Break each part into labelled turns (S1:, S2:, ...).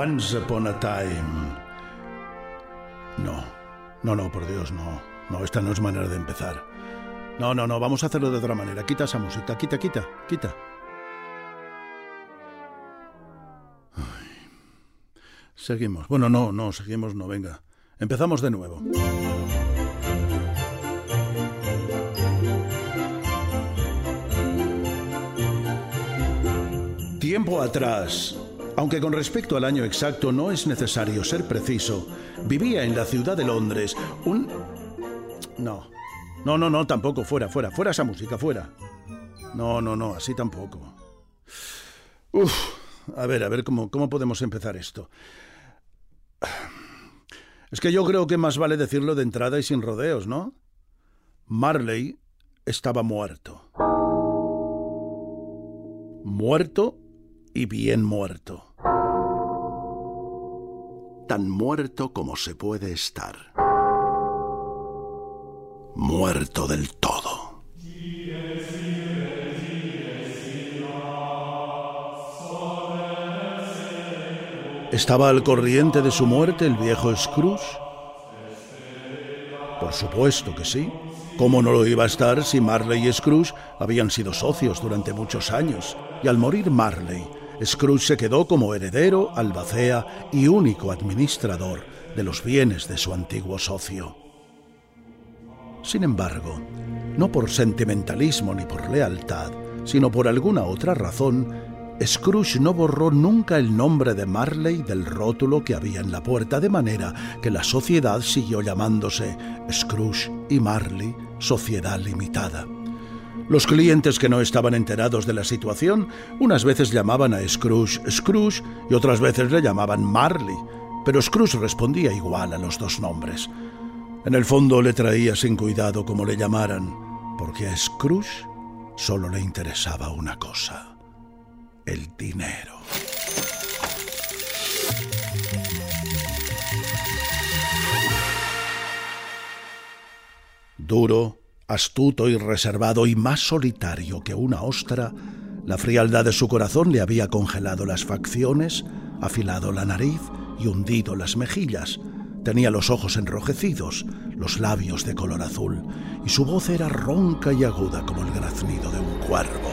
S1: Once upon a time. No, no, no, por Dios, no. No, esta no es manera de empezar. No, no, no, vamos a hacerlo de otra manera. Quita esa música, quita, quita, quita. Seguimos. Bueno, no, no, seguimos, no, venga. Empezamos de nuevo. Tiempo atrás, aunque con respecto al año exacto no es necesario ser preciso, vivía en la ciudad de Londres un... No, no, no, no, tampoco, fuera, fuera, fuera esa música, fuera. No, no, no, así tampoco. Uf, a ver, a ver cómo, cómo podemos empezar esto. Es que yo creo que más vale decirlo de entrada y sin rodeos, ¿no? Marley estaba muerto. Muerto y bien muerto. Tan muerto como se puede estar. Muerto del todo. ¿Estaba al corriente de su muerte el viejo Scrooge? Por supuesto que sí. ¿Cómo no lo iba a estar si Marley y Scrooge habían sido socios durante muchos años? Y al morir Marley, Scrooge se quedó como heredero, albacea y único administrador de los bienes de su antiguo socio. Sin embargo, no por sentimentalismo ni por lealtad, sino por alguna otra razón, Scrooge no borró nunca el nombre de Marley del rótulo que había en la puerta, de manera que la sociedad siguió llamándose Scrooge y Marley Sociedad Limitada. Los clientes que no estaban enterados de la situación unas veces llamaban a Scrooge Scrooge y otras veces le llamaban Marley, pero Scrooge respondía igual a los dos nombres. En el fondo le traía sin cuidado como le llamaran, porque a Scrooge solo le interesaba una cosa el dinero. Duro, astuto y reservado y más solitario que una ostra, la frialdad de su corazón le había congelado las facciones, afilado la nariz y hundido las mejillas. Tenía los ojos enrojecidos, los labios de color azul, y su voz era ronca y aguda como el graznido de un cuervo.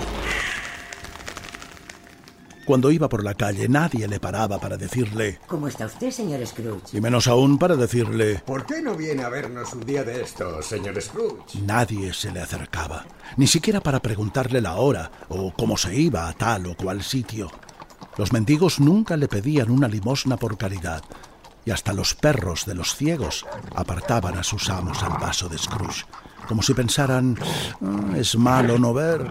S1: Cuando iba por la calle nadie le paraba para decirle
S2: ¿Cómo está usted, señor Scrooge?
S1: Y menos aún para decirle
S3: ¿Por qué no viene a vernos un día de estos, señor Scrooge?
S1: Nadie se le acercaba, ni siquiera para preguntarle la hora o cómo se iba a tal o cual sitio. Los mendigos nunca le pedían una limosna por caridad, y hasta los perros de los ciegos apartaban a sus amos al paso de Scrooge, como si pensaran, ah, es malo no ver,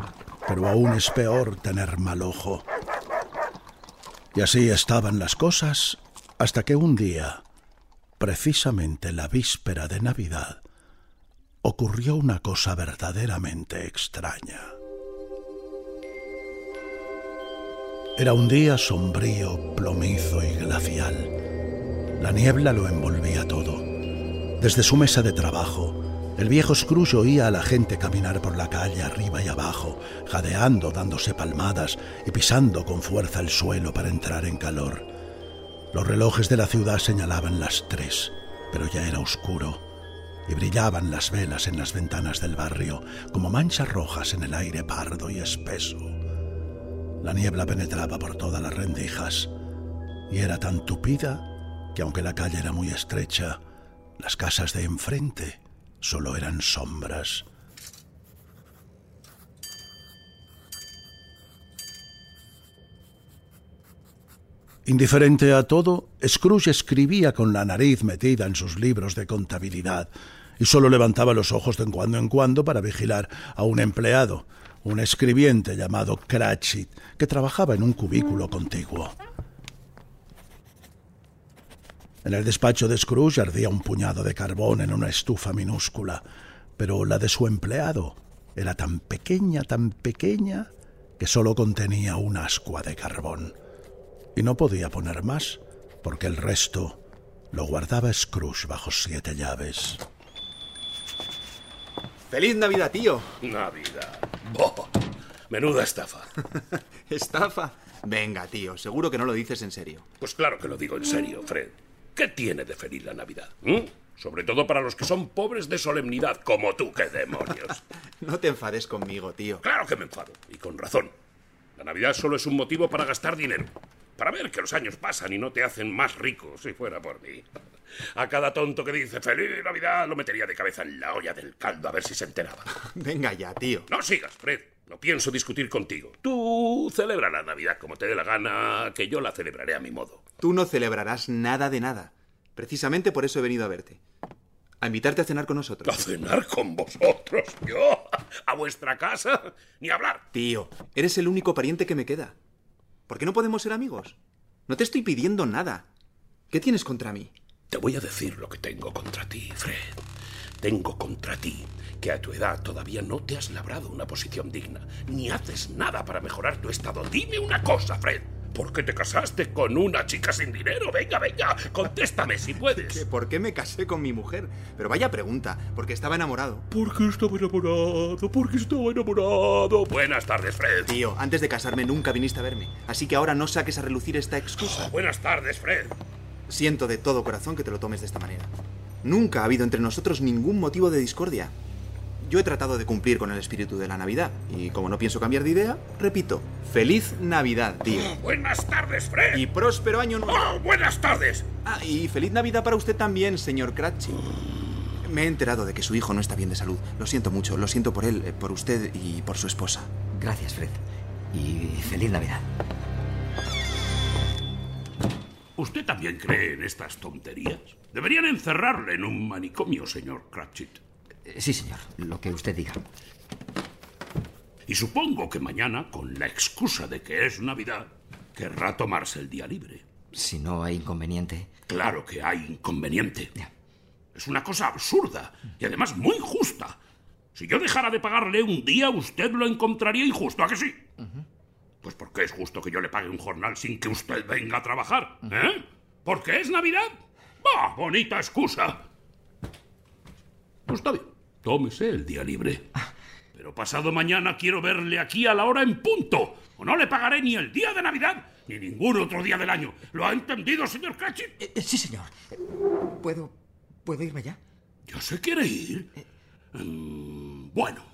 S1: pero aún es peor tener mal ojo. Y así estaban las cosas hasta que un día, precisamente la víspera de Navidad, ocurrió una cosa verdaderamente extraña. Era un día sombrío, plomizo y glacial. La niebla lo envolvía todo. Desde su mesa de trabajo, el viejo Scrooge oía a la gente caminar por la calle arriba y abajo, jadeando, dándose palmadas y pisando con fuerza el suelo para entrar en calor. Los relojes de la ciudad señalaban las tres, pero ya era oscuro, y brillaban las velas en las ventanas del barrio como manchas rojas en el aire pardo y espeso. La niebla penetraba por todas las rendijas, y era tan tupida que aunque la calle era muy estrecha, las casas de enfrente solo eran sombras. Indiferente a todo, Scrooge escribía con la nariz metida en sus libros de contabilidad y solo levantaba los ojos de cuando en cuando para vigilar a un empleado, un escribiente llamado Cratchit, que trabajaba en un cubículo contiguo. En el despacho de Scrooge ardía un puñado de carbón en una estufa minúscula, pero la de su empleado era tan pequeña, tan pequeña, que sólo contenía un ascua de carbón. Y no podía poner más, porque el resto lo guardaba Scrooge bajo siete llaves.
S4: ¡Feliz Navidad, tío!
S5: Navidad. Boh, menuda estafa.
S4: ¿Estafa? Venga, tío, seguro que no lo dices en serio.
S5: Pues claro que lo digo en serio, Fred. ¿Qué tiene de feliz la Navidad? ¿Mm? Sobre todo para los que son pobres de solemnidad, como tú, qué demonios.
S4: no te enfades conmigo, tío.
S5: Claro que me enfado, y con razón. La Navidad solo es un motivo para gastar dinero. Para ver que los años pasan y no te hacen más rico, si fuera por mí. A cada tonto que dice Feliz Navidad lo metería de cabeza en la olla del caldo a ver si se enteraba.
S4: Venga ya, tío.
S5: No sigas, Fred. No pienso discutir contigo. Tú celebra la Navidad como te dé la gana, que yo la celebraré a mi modo.
S4: Tú no celebrarás nada de nada. Precisamente por eso he venido a verte. A invitarte a cenar con nosotros.
S5: ¿A cenar con vosotros? ¿Yo? ¿A vuestra casa? Ni hablar.
S4: Tío, eres el único pariente que me queda. ¿Por qué no podemos ser amigos? No te estoy pidiendo nada. ¿Qué tienes contra mí?
S5: Te voy a decir lo que tengo contra ti, Fred. Tengo contra ti que a tu edad todavía no te has labrado una posición digna, ni haces nada para mejorar tu estado. Dime una cosa, Fred. ¿Por qué te casaste con una chica sin dinero? Venga, venga, contéstame si puedes.
S4: ¿Por qué me casé con mi mujer? Pero vaya pregunta, porque estaba enamorado.
S5: ¿Por qué estaba enamorado? ¿Por qué estaba enamorado? Buenas tardes, Fred.
S4: Tío, antes de casarme nunca viniste a verme, así que ahora no saques a relucir esta excusa.
S5: buenas tardes, Fred.
S4: Siento de todo corazón que te lo tomes de esta manera. Nunca ha habido entre nosotros ningún motivo de discordia. Yo he tratado de cumplir con el espíritu de la Navidad y como no pienso cambiar de idea, repito, feliz Navidad, tío.
S5: buenas tardes, Fred.
S4: Y próspero año nuevo.
S5: Oh, buenas tardes.
S4: Ah, y feliz Navidad para usted también, señor Cratchit. Me he enterado de que su hijo no está bien de salud. Lo siento mucho, lo siento por él, eh, por usted y por su esposa.
S2: Gracias, Fred. Y feliz Navidad.
S5: ¿Usted también cree en estas tonterías? Deberían encerrarle en un manicomio, señor Cratchit.
S2: Eh, sí, señor, lo que usted diga.
S5: Y supongo que mañana, con la excusa de que es Navidad, querrá tomarse el día libre.
S2: Si no hay inconveniente.
S5: Claro que hay inconveniente. Es una cosa absurda y además muy justa. Si yo dejara de pagarle un día, usted lo encontraría injusto, ¿a que sí? Pues porque es justo que yo le pague un jornal sin que usted venga a trabajar, ¿eh? ¿Porque es Navidad? ¡Bah! Bonita excusa. Pues está bien. Tómese el día libre. Pero pasado mañana quiero verle aquí a la hora en punto. O no le pagaré ni el día de Navidad ni ningún otro día del año. ¿Lo ha entendido, señor Cratchit?
S2: Eh, eh, sí, señor. ¿Puedo. ¿Puedo irme ya?
S5: ¿Ya se quiere ir? Mm, bueno,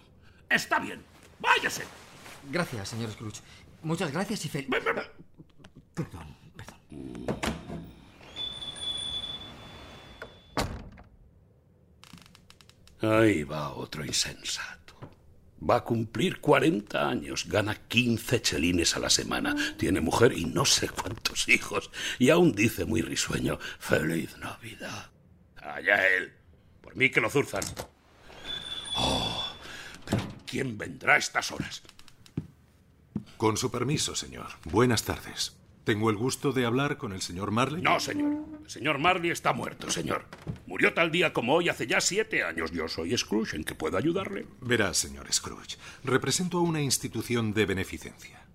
S5: está bien. Váyase.
S2: Gracias, señor Scrooge. Muchas gracias y. Perdón, perdón.
S5: Ahí va otro insensato. Va a cumplir 40 años, gana 15 chelines a la semana, tiene mujer y no sé cuántos hijos, y aún dice muy risueño, Feliz Navidad. Allá él. Por mí que lo zurzan. Oh, pero ¿quién vendrá a estas horas?
S6: Con su permiso, señor. Buenas tardes. ¿Tengo el gusto de hablar con el señor Marley?
S5: No, señor. El señor Marley está muerto, señor. Murió tal día como hoy hace ya siete años. Yo soy Scrooge, ¿en qué puedo ayudarle?
S6: Verá, señor Scrooge. Represento a una institución de beneficencia.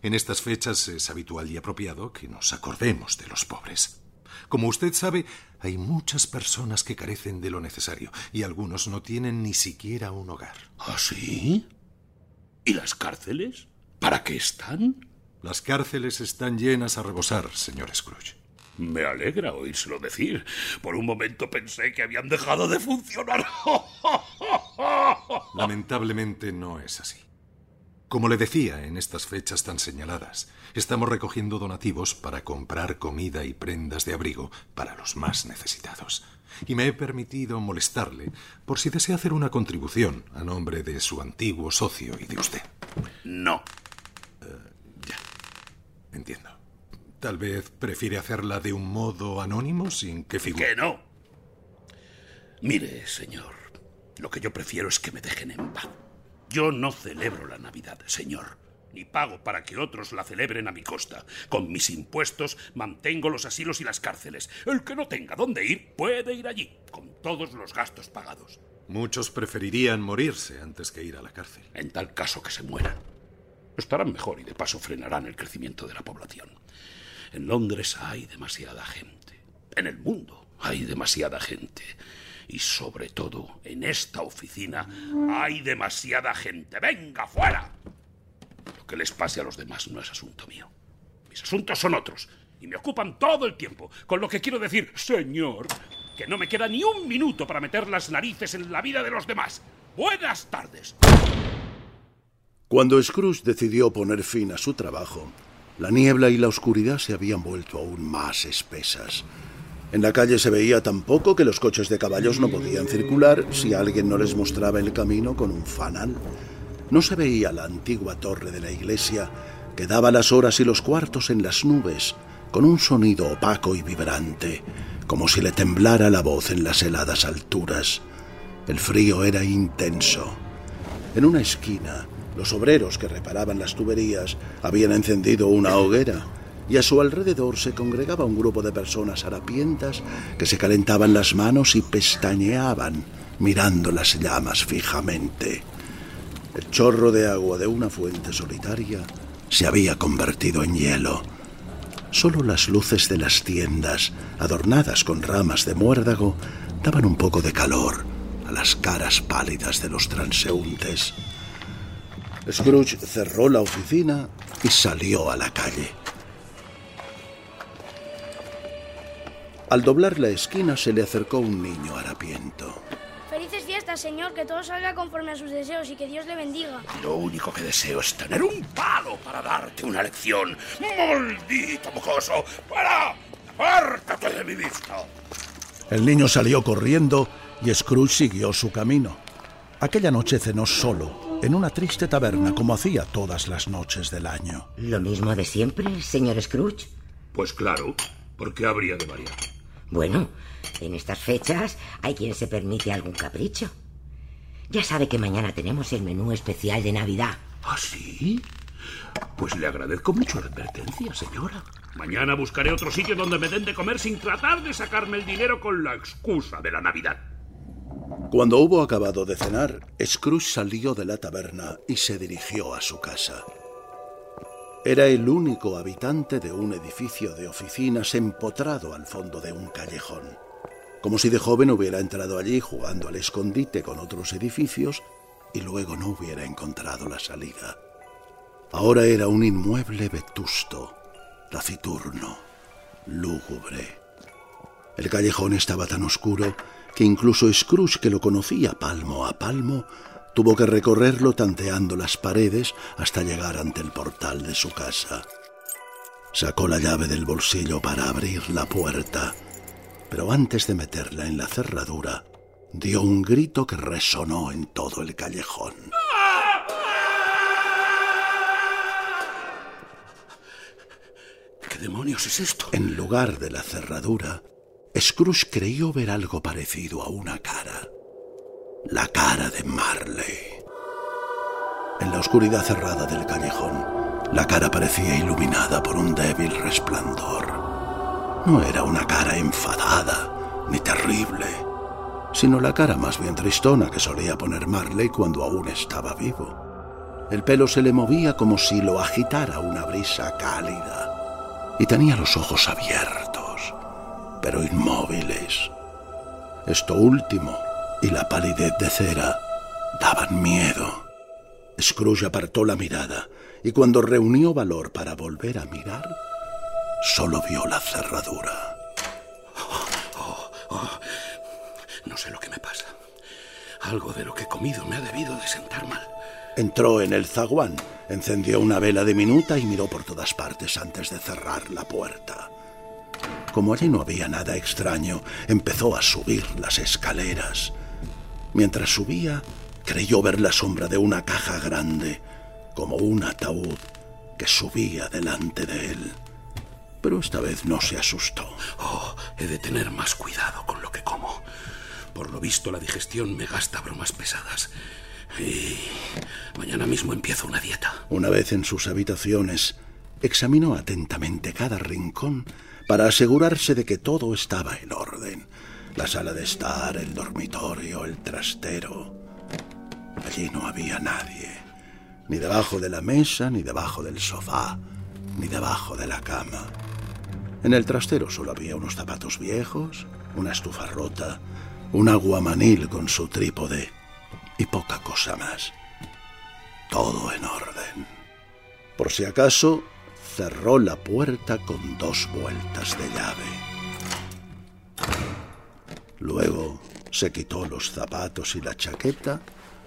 S6: En estas fechas es habitual y apropiado que nos acordemos de los pobres. Como usted sabe, hay muchas personas que carecen de lo necesario y algunos no tienen ni siquiera un hogar.
S5: ¿Ah, sí? ¿Y las cárceles? ¿Para qué están?
S6: Las cárceles están llenas a rebosar, señor Scrooge.
S5: Me alegra oírselo decir. Por un momento pensé que habían dejado de funcionar.
S6: Lamentablemente no es así. Como le decía, en estas fechas tan señaladas, estamos recogiendo donativos para comprar comida y prendas de abrigo para los más necesitados. Y me he permitido molestarle por si desea hacer una contribución a nombre de su antiguo socio y de usted.
S5: No.
S6: Uh, ya. Entiendo. Tal vez prefiere hacerla de un modo anónimo sin que figure.
S5: Que no. Mire, señor, lo que yo prefiero es que me dejen en paz. Yo no celebro la Navidad, señor, ni pago para que otros la celebren a mi costa. Con mis impuestos mantengo los asilos y las cárceles. El que no tenga dónde ir puede ir allí, con todos los gastos pagados.
S6: Muchos preferirían morirse antes que ir a la cárcel.
S5: En tal caso que se mueran. Estarán mejor y de paso frenarán el crecimiento de la población. En Londres hay demasiada gente. En el mundo hay demasiada gente. Y sobre todo, en esta oficina hay demasiada gente. ¡Venga, fuera! Que les pase a los demás no es asunto mío. Mis asuntos son otros y me ocupan todo el tiempo. Con lo que quiero decir, señor, que no me queda ni un minuto para meter las narices en la vida de los demás. Buenas tardes.
S1: Cuando Scrooge decidió poner fin a su trabajo, la niebla y la oscuridad se habían vuelto aún más espesas. En la calle se veía tan poco que los coches de caballos no podían circular si alguien no les mostraba el camino con un fanal. No se veía la antigua torre de la iglesia que daba las horas y los cuartos en las nubes, con un sonido opaco y vibrante, como si le temblara la voz en las heladas alturas. El frío era intenso. En una esquina, los obreros que reparaban las tuberías habían encendido una hoguera y a su alrededor se congregaba un grupo de personas harapientas que se calentaban las manos y pestañeaban mirando las llamas fijamente. El chorro de agua de una fuente solitaria se había convertido en hielo. Solo las luces de las tiendas, adornadas con ramas de muérdago, daban un poco de calor a las caras pálidas de los transeúntes. Scrooge cerró la oficina y salió a la calle. Al doblar la esquina se le acercó un niño harapiento.
S7: Felices fiestas, señor, que todo salga conforme a sus deseos y que Dios le bendiga.
S5: Lo único que deseo es tener un palo para darte una lección. ¡Maldito mocoso! ¡Para! ¡Apártate de mi vista!
S1: El niño salió corriendo y Scrooge siguió su camino. Aquella noche cenó solo, en una triste taberna como hacía todas las noches del año.
S8: ¿Lo mismo de siempre, señor Scrooge?
S5: Pues claro, ¿por qué habría de variar?
S8: Bueno, en estas fechas hay quien se permite algún capricho. Ya sabe que mañana tenemos el menú especial de Navidad.
S5: ¿Ah, sí? Pues le agradezco mucho la advertencia, señora. Mañana buscaré otro sitio donde me den de comer sin tratar de sacarme el dinero con la excusa de la Navidad.
S1: Cuando hubo acabado de cenar, Scrooge salió de la taberna y se dirigió a su casa. Era el único habitante de un edificio de oficinas empotrado al fondo de un callejón. Como si de joven hubiera entrado allí jugando al escondite con otros edificios y luego no hubiera encontrado la salida. Ahora era un inmueble vetusto, taciturno, lúgubre. El callejón estaba tan oscuro que incluso Scrooge, que lo conocía palmo a palmo, tuvo que recorrerlo tanteando las paredes hasta llegar ante el portal de su casa. Sacó la llave del bolsillo para abrir la puerta, pero antes de meterla en la cerradura, dio un grito que resonó en todo el callejón.
S5: ¿Qué demonios es esto?
S1: En lugar de la cerradura, Scrooge creyó ver algo parecido a una cara la cara de Marley. En la oscuridad cerrada del callejón, la cara parecía iluminada por un débil resplandor. No era una cara enfadada ni terrible, sino la cara más bien tristona que solía poner Marley cuando aún estaba vivo. El pelo se le movía como si lo agitara una brisa cálida y tenía los ojos abiertos, pero inmóviles. Esto último y la palidez de cera daban miedo. Scrooge apartó la mirada y cuando reunió valor para volver a mirar, solo vio la cerradura.
S5: Oh, oh, no sé lo que me pasa. Algo de lo que he comido me ha debido de sentar mal.
S1: Entró en el zaguán, encendió una vela diminuta y miró por todas partes antes de cerrar la puerta. Como allí no había nada extraño, empezó a subir las escaleras. Mientras subía, creyó ver la sombra de una caja grande, como un ataúd, que subía delante de él. Pero esta vez no se asustó.
S5: Oh, he de tener más cuidado con lo que como. Por lo visto, la digestión me gasta bromas pesadas. Y mañana mismo empiezo una dieta.
S1: Una vez en sus habitaciones, examinó atentamente cada rincón para asegurarse de que todo estaba en orden la sala de estar, el dormitorio, el trastero. Allí no había nadie, ni debajo de la mesa, ni debajo del sofá, ni debajo de la cama. En el trastero solo había unos zapatos viejos, una estufa rota, un aguamanil con su trípode y poca cosa más. Todo en orden. Por si acaso, cerró la puerta con dos vueltas de llave. Luego se quitó los zapatos y la chaqueta,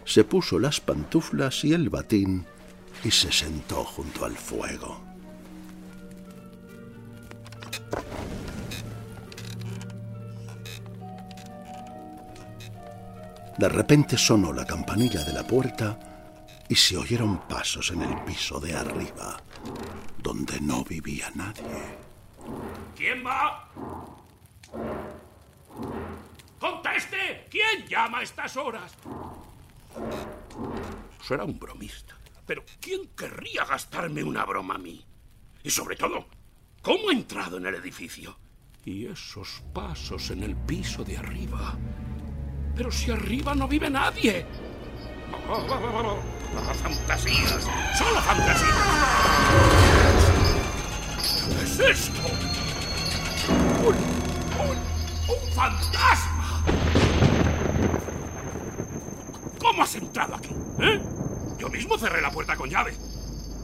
S1: se puso las pantuflas y el batín y se sentó junto al fuego. De repente sonó la campanilla de la puerta y se oyeron pasos en el piso de arriba, donde no vivía nadie.
S5: ¿Quién va? ¡Conteste! ¿Quién llama a estas horas? Será un bromista. Pero ¿quién querría gastarme una broma a mí? Y sobre todo, ¿cómo ha entrado en el edificio? Y esos pasos en el piso de arriba. Pero si arriba no vive nadie. Fantasías. Solo fantasías. ¿Qué es esto? ¡Un, un, un fantasma! ¿Cómo has entrado aquí? ¿Eh? Yo mismo cerré la puerta con llave.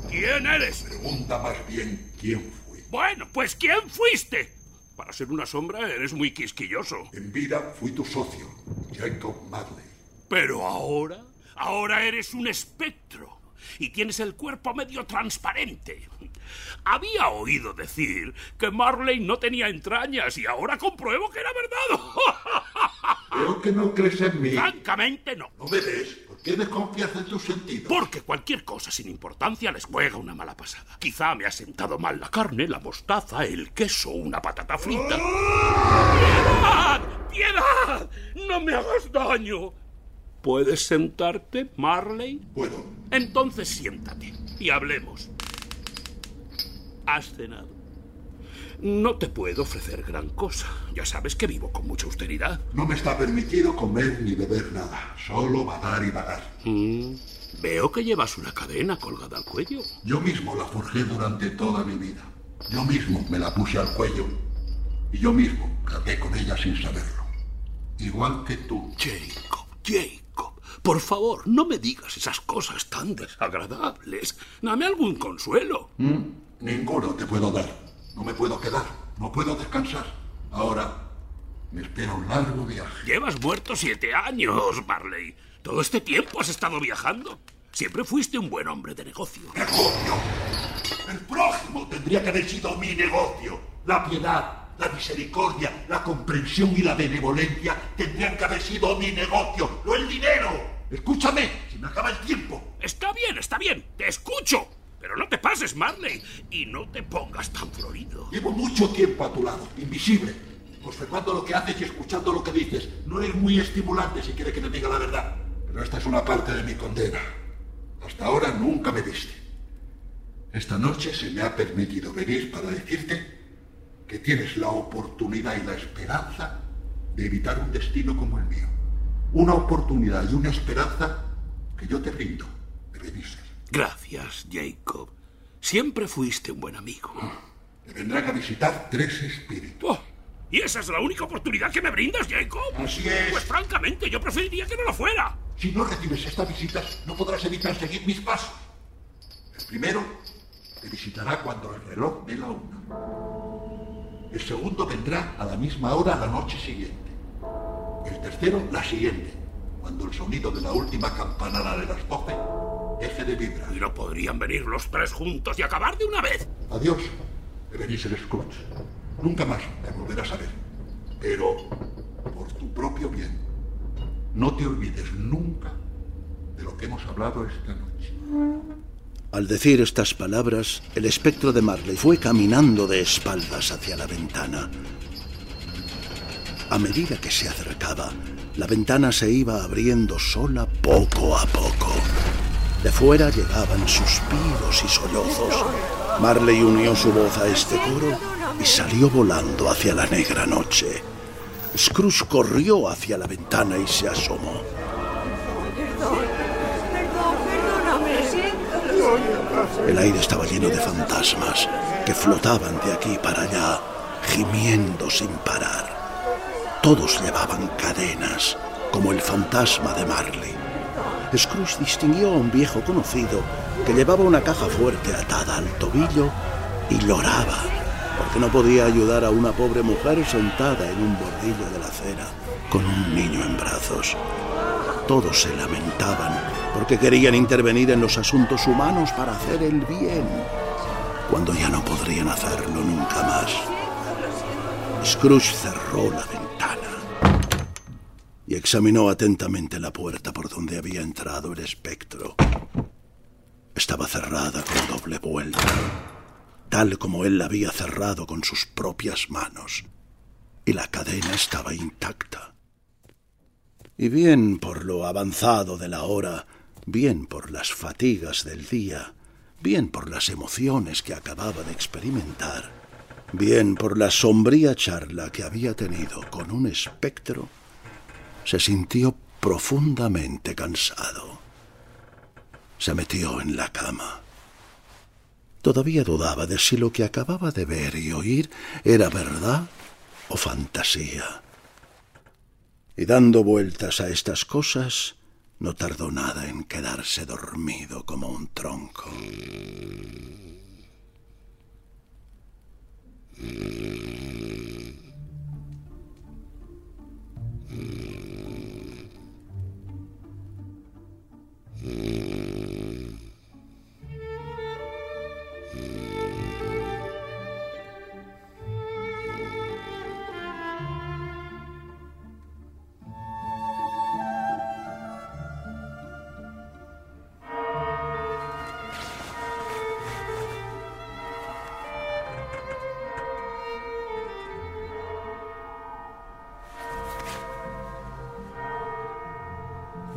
S5: ¿Quién eres?
S9: Pregunta más bien quién fui.
S5: Bueno, pues ¿quién fuiste? Para ser una sombra eres muy quisquilloso.
S9: En vida fui tu socio, Jacob Marley.
S5: Pero ahora, ahora eres un espectro y tienes el cuerpo medio transparente. Había oído decir que Marley no tenía entrañas y ahora compruebo que era verdad.
S9: Creo que no crees en mí.
S5: Francamente no.
S9: ¿No me ves? ¿Por qué desconfías de tus sentidos?
S5: Porque cualquier cosa sin importancia les juega una mala pasada. Quizá me ha sentado mal la carne, la mostaza, el queso, una patata frita. ¡Piedad! ¡Piedad! ¡No me hagas daño! ¿Puedes sentarte, Marley?
S9: Puedo.
S5: Entonces siéntate y hablemos. ¿Has cenado? No te puedo ofrecer gran cosa. Ya sabes que vivo con mucha austeridad.
S9: No me está permitido comer ni beber nada. Solo vagar y vagar.
S5: Mm, veo que llevas una cadena colgada al cuello.
S9: Yo mismo la forjé durante toda mi vida. Yo mismo me la puse al cuello. Y yo mismo cargué con ella sin saberlo. Igual que tú.
S5: Jacob, Jacob, por favor, no me digas esas cosas tan desagradables. Dame algún consuelo.
S9: Mm, ninguno te puedo dar. No me puedo quedar. No puedo descansar. Ahora me espera un largo viaje.
S5: Llevas muerto siete años, Marley. Todo este tiempo has estado viajando. Siempre fuiste un buen hombre de negocio.
S9: ¡Negocio! El prójimo tendría que haber sido mi negocio. La piedad, la misericordia, la comprensión y la benevolencia tendrían que haber sido mi negocio, no el dinero. Escúchame, se me acaba el tiempo.
S5: Está bien, está bien, te escucho. Pero no te pases, Marley, y no te pongas tan florido.
S9: Llevo mucho tiempo a tu lado, invisible, observando lo que haces y escuchando lo que dices. No es muy estimulante si quiere que te diga la verdad. Pero esta es una parte de mi condena. Hasta ahora nunca me viste. Esta noche se me ha permitido venir para decirte que tienes la oportunidad y la esperanza de evitar un destino como el mío. Una oportunidad y una esperanza que yo te brindo, Ebenezer.
S5: Gracias, Jacob. Siempre fuiste un buen amigo.
S9: Me vendrán a visitar tres espíritus.
S5: Oh, ¿Y esa es la única oportunidad que me brindas, Jacob?
S9: Así es.
S5: Pues francamente, yo preferiría que no lo fuera.
S9: Si no recibes esta visita, no podrás evitar seguir mis pasos. El primero te visitará cuando el reloj dé la una. El segundo vendrá a la misma hora la noche siguiente. El tercero la siguiente, cuando el sonido de la última campanada de las doce deje de vibrar.
S5: ¿Y no podrían venir los tres juntos y acabar de una vez?
S9: Adiós, Ebenezer Scrooge. Nunca más me volverás a ver. Pero, por tu propio bien, no te olvides nunca de lo que hemos hablado esta noche.
S1: Al decir estas palabras, el espectro de Marley fue caminando de espaldas hacia la ventana. A medida que se acercaba, la ventana se iba abriendo sola poco a poco. De fuera llegaban suspiros y sollozos. Marley unió su voz a este coro y salió volando hacia la negra noche. Scrooge corrió hacia la ventana y se asomó. El aire estaba lleno de fantasmas que flotaban de aquí para allá, gimiendo sin parar. Todos llevaban cadenas, como el fantasma de Marley. Scrooge distinguió a un viejo conocido que llevaba una caja fuerte atada al tobillo y lloraba porque no podía ayudar a una pobre mujer sentada en un bordillo de la acera con un niño en brazos. Todos se lamentaban porque querían intervenir en los asuntos humanos para hacer el bien, cuando ya no podrían hacerlo nunca más. Scrooge cerró la ventana y examinó atentamente la puerta por donde había entrado el espectro. Estaba cerrada con doble vuelta, tal como él la había cerrado con sus propias manos, y la cadena estaba intacta. Y bien por lo avanzado de la hora, bien por las fatigas del día, bien por las emociones que acababa de experimentar, bien por la sombría charla que había tenido con un espectro, se sintió profundamente cansado. Se metió en la cama. Todavía dudaba de si lo que acababa de ver y oír era verdad o fantasía. Y dando vueltas a estas cosas, no tardó nada en quedarse dormido como un tronco.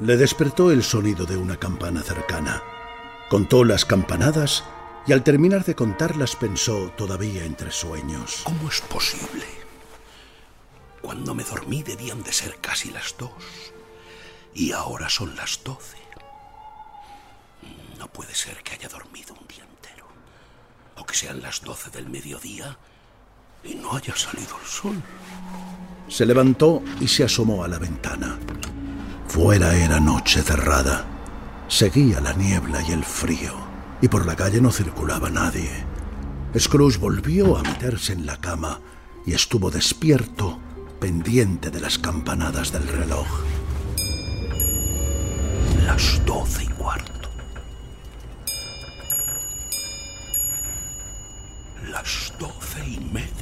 S1: Le despertó el sonido de una campana cercana. Contó las campanadas y al terminar de contarlas pensó todavía entre sueños.
S5: ¿Cómo es posible? Cuando me dormí debían de ser casi las dos. Y ahora son las doce. No puede ser que haya dormido un día entero. O que sean las doce del mediodía y no haya salido el sol.
S1: Se levantó y se asomó a la ventana. Fuera era noche cerrada. Seguía la niebla y el frío, y por la calle no circulaba nadie. Scrooge volvió a meterse en la cama y estuvo despierto, pendiente de las campanadas del reloj.
S5: Las doce y cuarto. Las doce y media.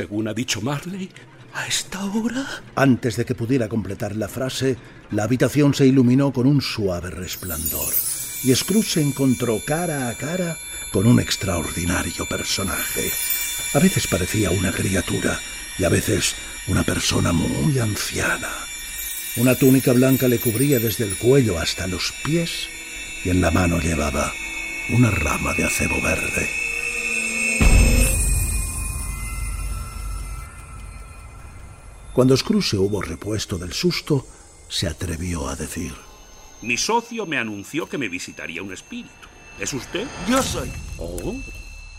S5: Según ha dicho Marley, a esta hora
S1: Antes de que pudiera completar la frase, la habitación se iluminó con un suave resplandor y Scrooge se encontró cara a cara con un extraordinario personaje. A veces parecía una criatura y a veces una persona muy anciana. Una túnica blanca le cubría desde el cuello hasta los pies y en la mano llevaba una rama de acebo verde. Cuando Scrooge se hubo repuesto del susto, se atrevió a decir:
S5: Mi socio me anunció que me visitaría un espíritu. ¿Es usted?
S10: Yo soy.
S5: Oh.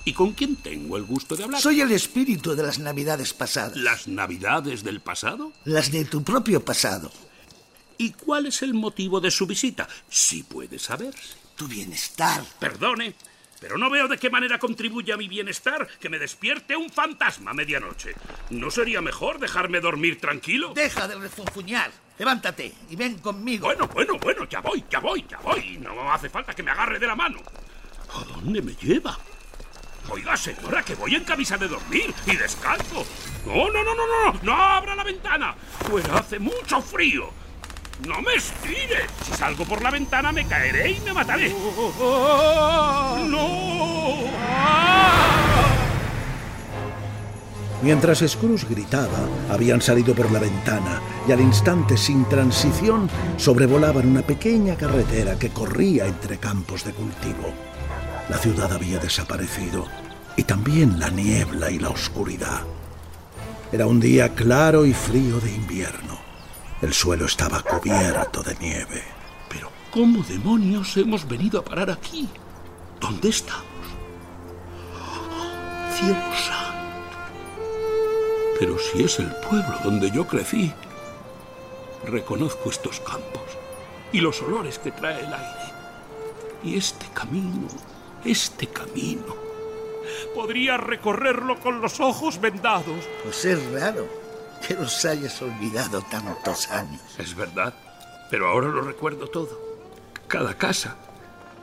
S5: ¿Y con quién tengo el gusto de hablar?
S10: Soy el espíritu de las navidades pasadas.
S5: ¿Las navidades del pasado?
S10: Las de tu propio pasado.
S5: ¿Y cuál es el motivo de su visita? Si puede saberse.
S10: Tu bienestar.
S5: Perdone, pero no veo de qué manera contribuye a mi bienestar que me despierte un fantasma a medianoche. ¿No sería mejor dejarme dormir tranquilo?
S10: Deja de refunfuñar. Levántate y ven conmigo.
S5: Bueno, bueno, bueno, ya voy, ya voy, ya voy. No hace falta que me agarre de la mano. ¿A dónde me lleva? Oiga, señora, que voy en camisa de dormir y descalzo. No, no, no, no, no, no abra la ventana. Fuera hace mucho frío. No me estire. Si salgo por la ventana me caeré y me mataré. No.
S1: Mientras Scrooge gritaba, habían salido por la ventana y al instante, sin transición, sobrevolaban una pequeña carretera que corría entre campos de cultivo. La ciudad había desaparecido y también la niebla y la oscuridad. Era un día claro y frío de invierno. El suelo estaba cubierto de nieve.
S5: Pero ¿cómo demonios hemos venido a parar aquí? ¿Dónde estamos? Cielo santo. Pero si es el pueblo donde yo crecí, reconozco estos campos y los olores que trae el aire. Y este camino, este camino, podría recorrerlo con los ojos vendados.
S10: Pues es raro que los hayas olvidado tantos años.
S5: Es verdad, pero ahora lo recuerdo todo. Cada casa,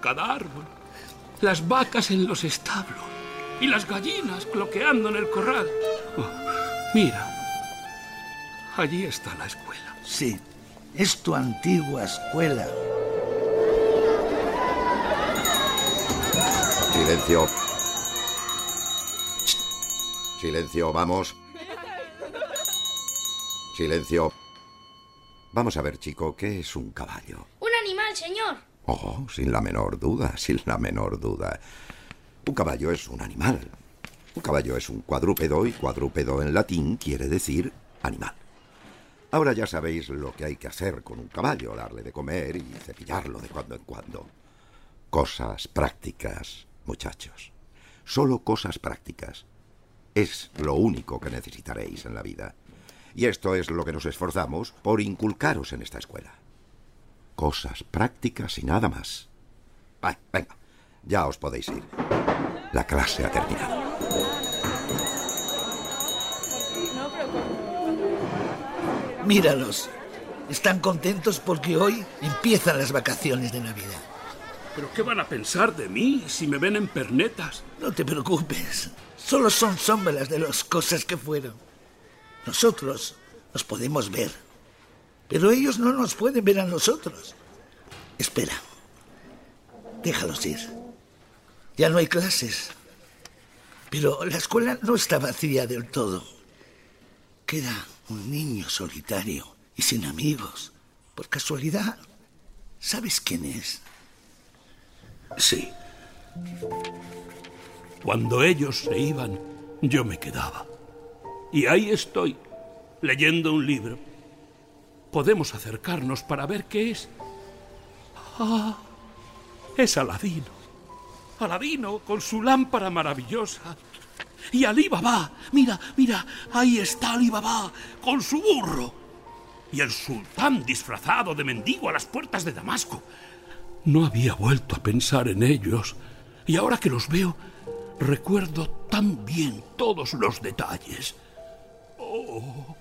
S5: cada árbol, las vacas en los establos y las gallinas cloqueando en el corral. Oh, mira, allí está la escuela.
S10: Sí, es tu antigua escuela.
S11: Silencio. Silencio, vamos. Silencio. Vamos a ver, chico, ¿qué es un caballo?
S7: Un animal, señor.
S11: Oh, sin la menor duda, sin la menor duda. Un caballo es un animal. Un caballo es un cuadrúpedo y cuadrúpedo en latín quiere decir animal. Ahora ya sabéis lo que hay que hacer con un caballo, darle de comer y cepillarlo de cuando en cuando. Cosas prácticas, muchachos. Solo cosas prácticas. Es lo único que necesitaréis en la vida. Y esto es lo que nos esforzamos por inculcaros en esta escuela. Cosas prácticas y nada más. Va, venga, ya os podéis ir. La clase ha terminado.
S10: Míralos. Están contentos porque hoy empiezan las vacaciones de Navidad.
S5: ¿Pero qué van a pensar de mí si me ven en pernetas?
S10: No te preocupes. Solo son sombras de las cosas que fueron. Nosotros nos podemos ver. Pero ellos no nos pueden ver a nosotros. Espera. Déjalos ir. Ya no hay clases. Pero la escuela no está vacía del todo. Queda un niño solitario y sin amigos. Por casualidad, ¿sabes quién es?
S5: Sí. Cuando ellos se iban, yo me quedaba. Y ahí estoy, leyendo un libro. Podemos acercarnos para ver qué es. Ah, es Aladino. Aladino con su lámpara maravillosa. Y Alí Baba, mira, mira, ahí está Alí Baba con su burro. Y el sultán disfrazado de mendigo a las puertas de Damasco. No había vuelto a pensar en ellos. Y ahora que los veo, recuerdo tan bien todos los detalles. Oh,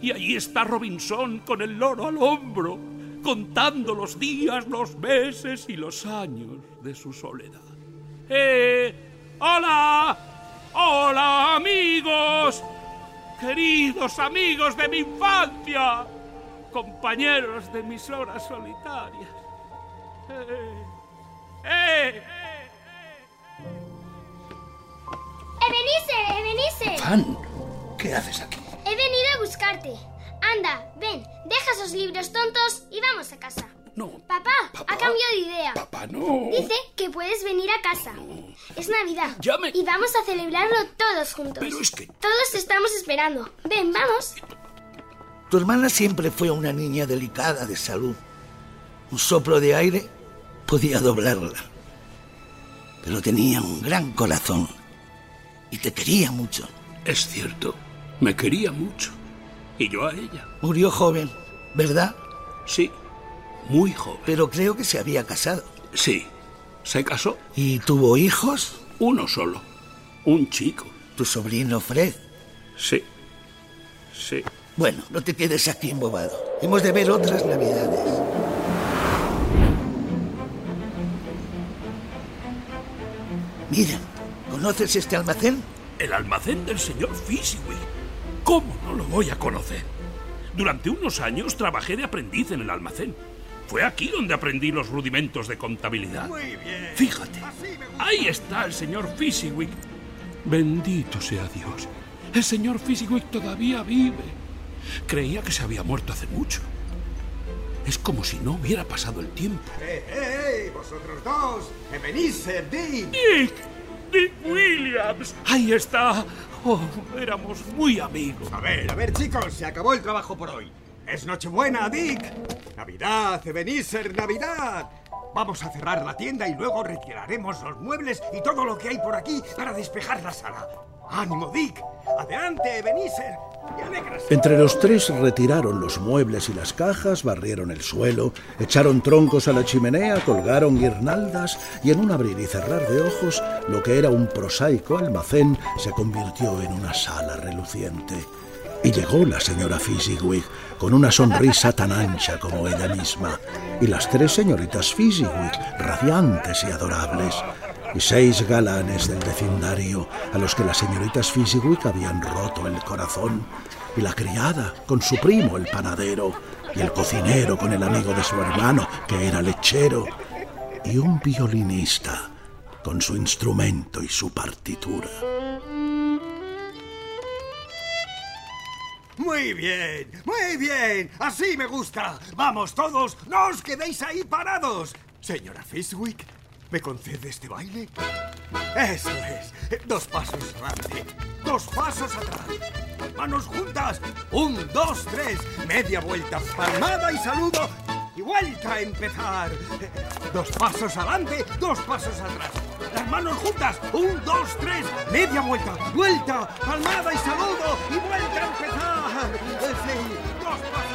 S5: y allí está Robinson con el loro al hombro, contando los días, los meses y los años de su soledad. ¡Eh! ¡Hola! ¡Hola, amigos! Queridos amigos de mi infancia, compañeros de mis horas solitarias. ¡Eh! ¡Eh!
S7: ¡Ebenezer! ¡Ebenezer!
S5: Fan, ¿qué haces aquí?
S7: He venido a buscarte. Anda, ven, deja esos libros tontos y vamos a casa.
S5: No.
S7: Papá, ha cambiado de idea.
S5: Papá, no.
S7: Dice que puedes venir a casa. Es Navidad.
S5: Ya me-
S7: Y vamos a celebrarlo todos juntos.
S5: Pero es que...
S7: Todos estamos esperando. Ven, vamos.
S10: Tu hermana siempre fue una niña delicada de salud. Un soplo de aire podía doblarla. Pero tenía un gran corazón y te quería mucho.
S5: Es cierto, me quería mucho. Y yo a ella.
S10: Murió joven, ¿verdad?
S5: Sí, muy joven.
S10: Pero creo que se había casado.
S5: Sí, se casó.
S10: ¿Y tuvo hijos?
S5: Uno solo. Un chico.
S10: Tu sobrino Fred.
S5: Sí. Sí.
S10: Bueno, no te quedes aquí embobado. Hemos de ver otras navidades. Mira, ¿conoces este almacén?
S5: El almacén del señor Fishwick. ¿Cómo no lo voy a conocer? Durante unos años trabajé de aprendiz en el almacén. Fue aquí donde aprendí los rudimentos de contabilidad.
S12: Muy bien.
S5: Fíjate, ahí está el señor Fishwick. Bendito sea Dios. El señor Fishwick todavía vive. Creía que se había muerto hace mucho. Es como si no hubiera pasado el tiempo.
S12: ¡Eh, eh! ¡Vosotros dos! ¡Ebenezer, Dick!
S5: Dick, Dick Williams. Ahí está. Oh, éramos muy amigos.
S12: A ver, a ver, chicos, se acabó el trabajo por hoy. Es Nochebuena, Dick. Navidad, Ebenezer, Navidad. Vamos a cerrar la tienda y luego retiraremos los muebles y todo lo que hay por aquí para despejar la sala. ¡Ánimo, Dick! ¡Adelante, alégrase!
S1: Entre los tres retiraron los muebles y las cajas, barrieron el suelo, echaron troncos a la chimenea, colgaron guirnaldas y en un abrir y cerrar de ojos, lo que era un prosaico almacén se convirtió en una sala reluciente. Y llegó la señora Fezziwig con una sonrisa tan ancha como ella misma, y las tres señoritas Fezziwig, radiantes y adorables, y seis galanes del vecindario a los que las señoritas Fezziwig habían roto el corazón, y la criada con su primo el panadero, y el cocinero con el amigo de su hermano, que era lechero, y un violinista con su instrumento y su partitura.
S12: Muy bien, muy bien. Así me gusta. Vamos todos, no os quedéis ahí parados. Señora Fishwick, ¿me concede este baile? Eso es. Dos pasos adelante, dos pasos atrás. Manos juntas. Un, dos, tres. Media vuelta, palmada y saludo. Y vuelta a empezar. Dos pasos adelante, dos pasos atrás. Las manos juntas. Un, dos, tres. Media vuelta, vuelta, palmada y saludo. Y vuelta a empezar. Sí, dos pasos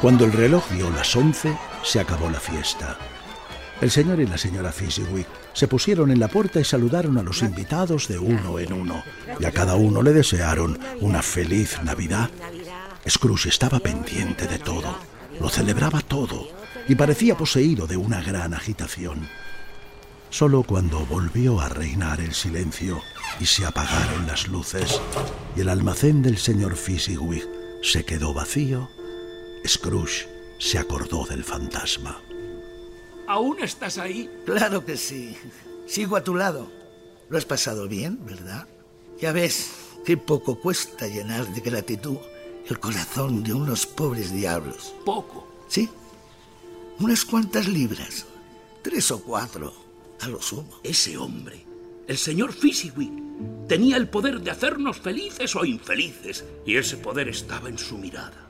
S1: Cuando el reloj dio las once, se acabó la fiesta. El señor y la señora Fezziwig se pusieron en la puerta y saludaron a los invitados de uno en uno, y a cada uno le desearon una feliz Navidad. Scrooge estaba pendiente de todo, lo celebraba todo, y parecía poseído de una gran agitación. Solo cuando volvió a reinar el silencio y se apagaron las luces y el almacén del señor Fezziwig se quedó vacío, Scrooge se acordó del fantasma.
S5: ¿Aún estás ahí?
S10: Claro que sí. Sigo a tu lado. Lo has pasado bien, ¿verdad? Ya ves qué poco cuesta llenar de gratitud el corazón de unos pobres diablos.
S5: Poco.
S10: Sí. Unas cuantas libras. Tres o cuatro, a lo sumo.
S5: Ese hombre, el señor Fezziwig, tenía el poder de hacernos felices o infelices, y ese poder estaba en su mirada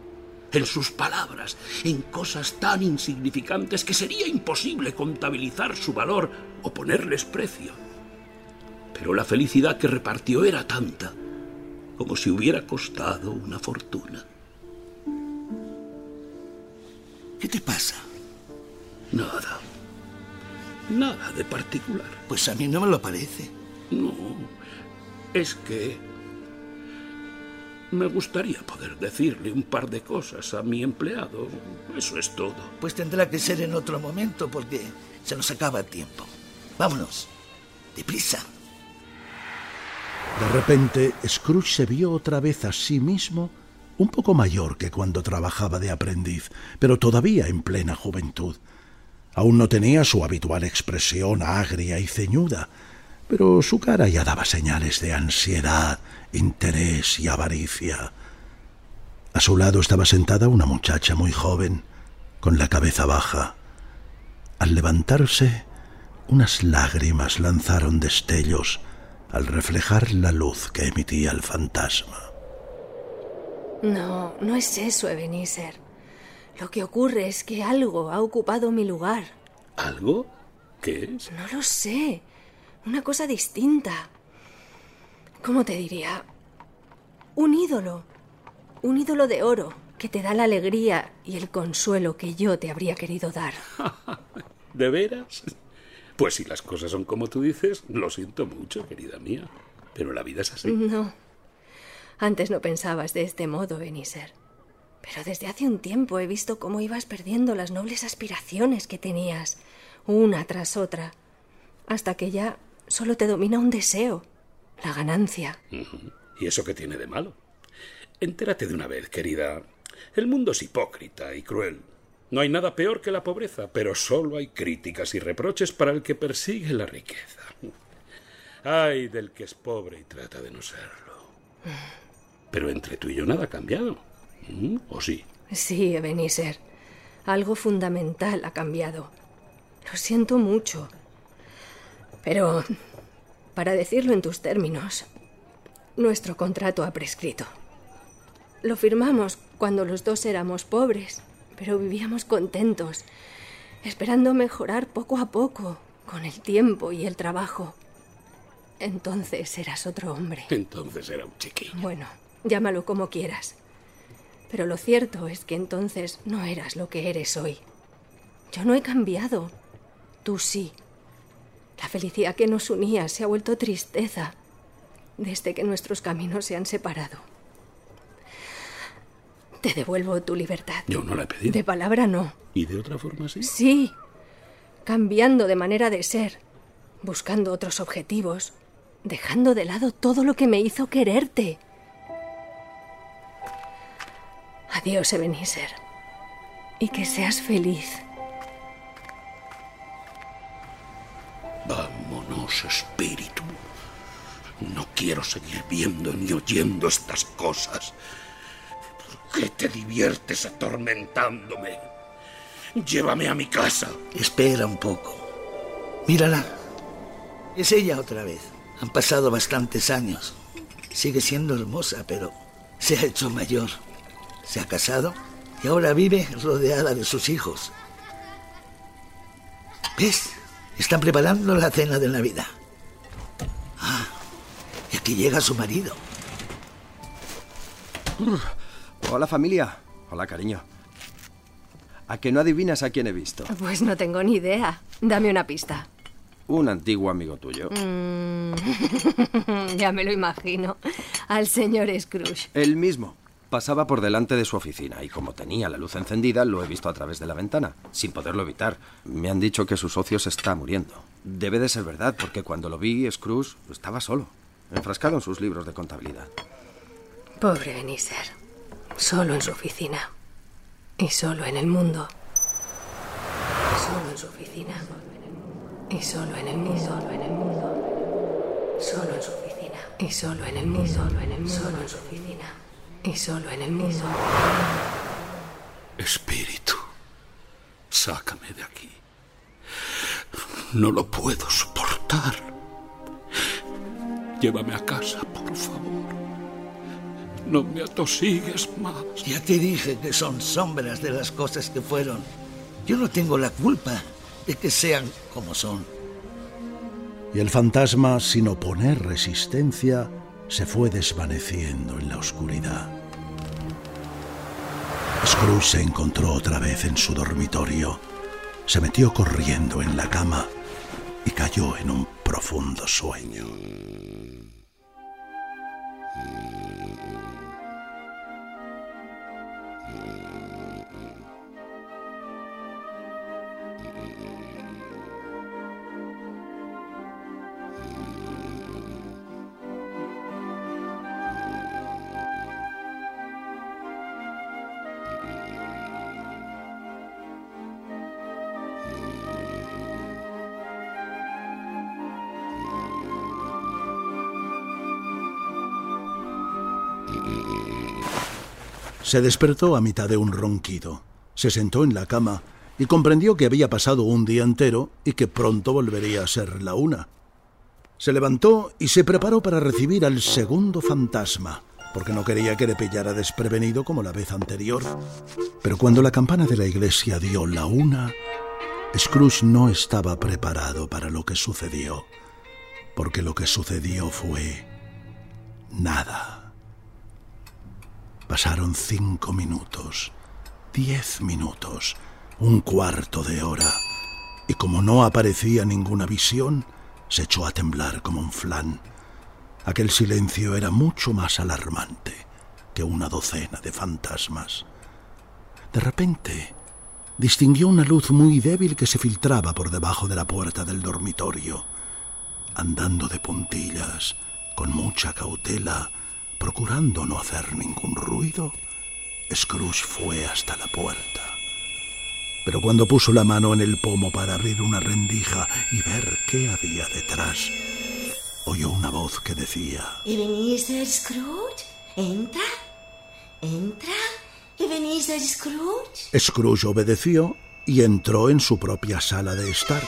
S5: en sus palabras, en cosas tan insignificantes que sería imposible contabilizar su valor o ponerles precio. Pero la felicidad que repartió era tanta como si hubiera costado una fortuna.
S10: ¿Qué te pasa?
S5: Nada. Nada de particular.
S10: Pues a mí no me lo parece.
S5: No. Es que me gustaría poder decirle un par de cosas a mi empleado. Eso es todo.
S10: Pues tendrá que ser en otro momento porque se nos acaba el tiempo. Vámonos. Deprisa.
S1: De repente, Scrooge se vio otra vez a sí mismo un poco mayor que cuando trabajaba de aprendiz, pero todavía en plena juventud. Aún no tenía su habitual expresión agria y ceñuda, pero su cara ya daba señales de ansiedad, interés y avaricia. A su lado estaba sentada una muchacha muy joven, con la cabeza baja. Al levantarse, unas lágrimas lanzaron destellos al reflejar la luz que emitía el fantasma.
S13: No, no es eso, Ebenezer. Lo que ocurre es que algo ha ocupado mi lugar.
S5: ¿Algo? ¿Qué es?
S13: No lo sé. Una cosa distinta. ¿Cómo te diría? Un ídolo. Un ídolo de oro que te da la alegría y el consuelo que yo te habría querido dar.
S5: ¿De veras? Pues si las cosas son como tú dices, lo siento mucho, querida mía. Pero la vida es así.
S13: No. Antes no pensabas de este modo, Beniser. Pero desde hace un tiempo he visto cómo ibas perdiendo las nobles aspiraciones que tenías, una tras otra, hasta que ya solo te domina un deseo, la ganancia.
S5: ¿Y eso qué tiene de malo? Entérate de una vez, querida. El mundo es hipócrita y cruel. No hay nada peor que la pobreza, pero solo hay críticas y reproches para el que persigue la riqueza. Ay del que es pobre y trata de no serlo. Pero entre tú y yo nada ha cambiado. ¿Mm? ¿O sí?
S13: Sí, Ebenezer. Algo fundamental ha cambiado. Lo siento mucho. Pero, para decirlo en tus términos, nuestro contrato ha prescrito. Lo firmamos cuando los dos éramos pobres, pero vivíamos contentos, esperando mejorar poco a poco, con el tiempo y el trabajo. Entonces eras otro hombre.
S5: Entonces era un chiquillo.
S13: Bueno, llámalo como quieras. Pero lo cierto es que entonces no eras lo que eres hoy. Yo no he cambiado. Tú sí. La felicidad que nos unía se ha vuelto tristeza desde que nuestros caminos se han separado. Te devuelvo tu libertad.
S5: Yo no la he pedido.
S13: De palabra no.
S5: ¿Y de otra forma sí?
S13: Sí. Cambiando de manera de ser, buscando otros objetivos, dejando de lado todo lo que me hizo quererte. Adiós, Ebenezer. Y que seas feliz.
S5: Vámonos, espíritu. No quiero seguir viendo ni oyendo estas cosas. ¿Por qué te diviertes atormentándome? Llévame a mi casa.
S10: Espera un poco. Mírala. Es ella otra vez. Han pasado bastantes años. Sigue siendo hermosa, pero se ha hecho mayor. Se ha casado y ahora vive rodeada de sus hijos. ¿Ves? Están preparando la cena de Navidad. Ah, y aquí llega su marido.
S14: Hola familia. Hola cariño. ¿A que no adivinas a quién he visto?
S13: Pues no tengo ni idea. Dame una pista.
S14: Un antiguo amigo tuyo.
S13: Mm, ya me lo imagino. Al señor Scrooge.
S14: El mismo. Pasaba por delante de su oficina y como tenía la luz encendida, lo he visto a través de la ventana, sin poderlo evitar. Me han dicho que su socio se está muriendo. Debe de ser verdad, porque cuando lo vi, Scrooge estaba solo, enfrascado en sus libros de contabilidad.
S13: Pobre Beniser. Solo en su oficina. Y solo en el mundo. Solo en su oficina. Y solo en el mundo. Solo en el mundo. Solo en su oficina. Y solo en el mundo. Solo en el mundo. Solo en su oficina. Y solo en el mundo.
S5: Espíritu, sácame de aquí. No lo puedo soportar. Llévame a casa, por favor. No me atosigues más.
S10: Ya te dije que son sombras de las cosas que fueron. Yo no tengo la culpa de que sean como son.
S1: Y el fantasma, sin oponer resistencia, se fue desvaneciendo en la oscuridad. Scrooge se encontró otra vez en su dormitorio, se metió corriendo en la cama y cayó en un profundo sueño. Se despertó a mitad de un ronquido. Se sentó en la cama y comprendió que había pasado un día entero y que pronto volvería a ser la una. Se levantó y se preparó para recibir al segundo fantasma, porque no quería que le pillara desprevenido como la vez anterior. Pero cuando la campana de la iglesia dio la una, Scrooge no estaba preparado para lo que sucedió, porque lo que sucedió fue nada. Pasaron cinco minutos, diez minutos, un cuarto de hora, y como no aparecía ninguna visión, se echó a temblar como un flan. Aquel silencio era mucho más alarmante que una docena de fantasmas. De repente, distinguió una luz muy débil que se filtraba por debajo de la puerta del dormitorio. Andando de puntillas, con mucha cautela, procurando no hacer ningún ruido, Scrooge fue hasta la puerta. Pero cuando puso la mano en el pomo para abrir una rendija y ver qué había detrás, oyó una voz que decía...
S8: ¿Ebenezer Scrooge? ¿Entra? ¿Entra? ¿Ebenezer Scrooge?
S1: Scrooge obedeció y entró en su propia sala de estar,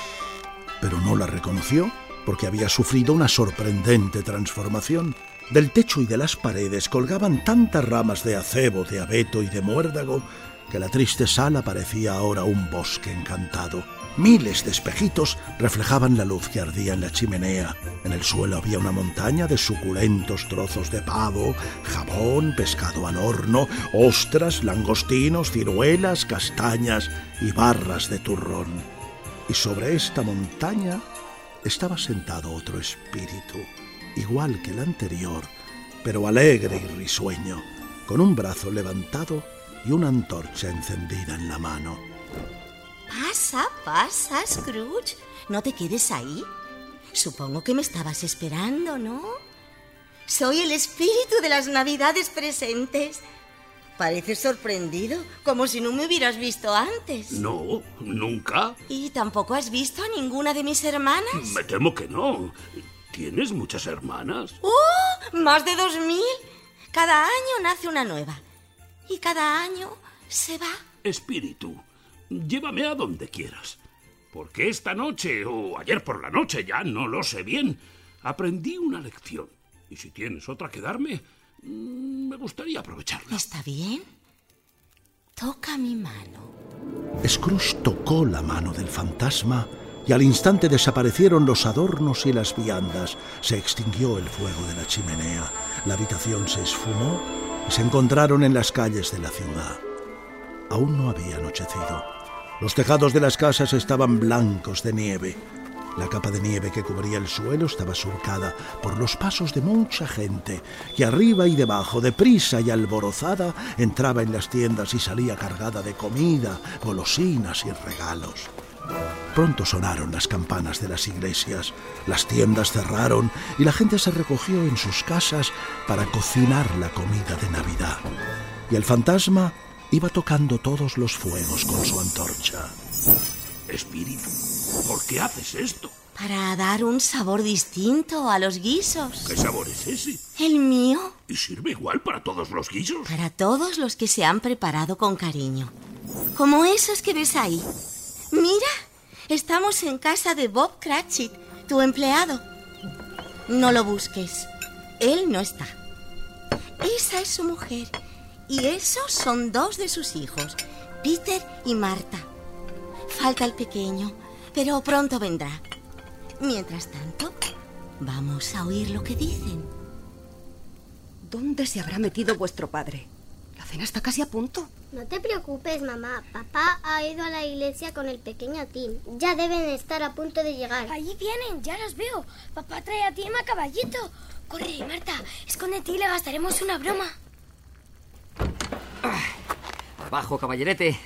S1: pero no la reconoció porque había sufrido una sorprendente transformación. Del techo y de las paredes colgaban tantas ramas de acebo, de abeto y de muérdago que la triste sala parecía ahora un bosque encantado. Miles de espejitos reflejaban la luz que ardía en la chimenea. En el suelo había una montaña de suculentos trozos de pavo, jabón, pescado al horno, ostras, langostinos, ciruelas, castañas y barras de turrón. Y sobre esta montaña estaba sentado otro espíritu, igual que el anterior, pero alegre y risueño, con un brazo levantado y una antorcha encendida en la mano.
S15: Pasa, pasa, Scrooge. No te quedes ahí. Supongo que me estabas esperando, ¿no? Soy el espíritu de las navidades presentes. Pareces sorprendido, como si no me hubieras visto antes.
S5: No, nunca.
S15: ¿Y tampoco has visto a ninguna de mis hermanas?
S5: Me temo que no. ¿Tienes muchas hermanas?
S15: ¡Oh! ¡Más de dos mil! Cada año nace una nueva. Y cada año se va.
S5: Espíritu, llévame a donde quieras. Porque esta noche, o ayer por la noche, ya no lo sé bien, aprendí una lección. Y si tienes otra que darme, mm, me gustaría aprovecharla.
S15: ¿Está bien? Toca mi mano.
S1: Scrooge tocó la mano del fantasma y al instante desaparecieron los adornos y las viandas. Se extinguió el fuego de la chimenea. La habitación se esfumó y se encontraron en las calles de la ciudad. Aún no había anochecido. Los tejados de las casas estaban blancos de nieve. La capa de nieve que cubría el suelo estaba surcada por los pasos de mucha gente que arriba y debajo, deprisa y alborozada, entraba en las tiendas y salía cargada de comida, golosinas y regalos. Pronto sonaron las campanas de las iglesias, las tiendas cerraron y la gente se recogió en sus casas para cocinar la comida de Navidad. Y el fantasma iba tocando todos los fuegos con su antorcha.
S5: Espíritu, ¿por qué haces esto?
S15: Para dar un sabor distinto a los guisos.
S5: ¿Qué sabor es ese?
S15: ¿El mío?
S5: ¿Y sirve igual para todos los guisos?
S15: Para todos los que se han preparado con cariño. Como esos que ves ahí. Mira, estamos en casa de Bob Cratchit, tu empleado. No lo busques. Él no está. Esa es su mujer. Y esos son dos de sus hijos, Peter y Marta. Falta el pequeño, pero pronto vendrá. Mientras tanto, vamos a oír lo que dicen.
S16: ¿Dónde se habrá metido vuestro padre? La cena está casi a punto.
S7: No te preocupes, mamá. Papá ha ido a la iglesia con el pequeño Tim. Ya deben estar a punto de llegar.
S17: Allí vienen, ya los veo. Papá trae a Tim a caballito. Corre, Marta, escóndete y le gastaremos una broma.
S2: Abajo, caballerete.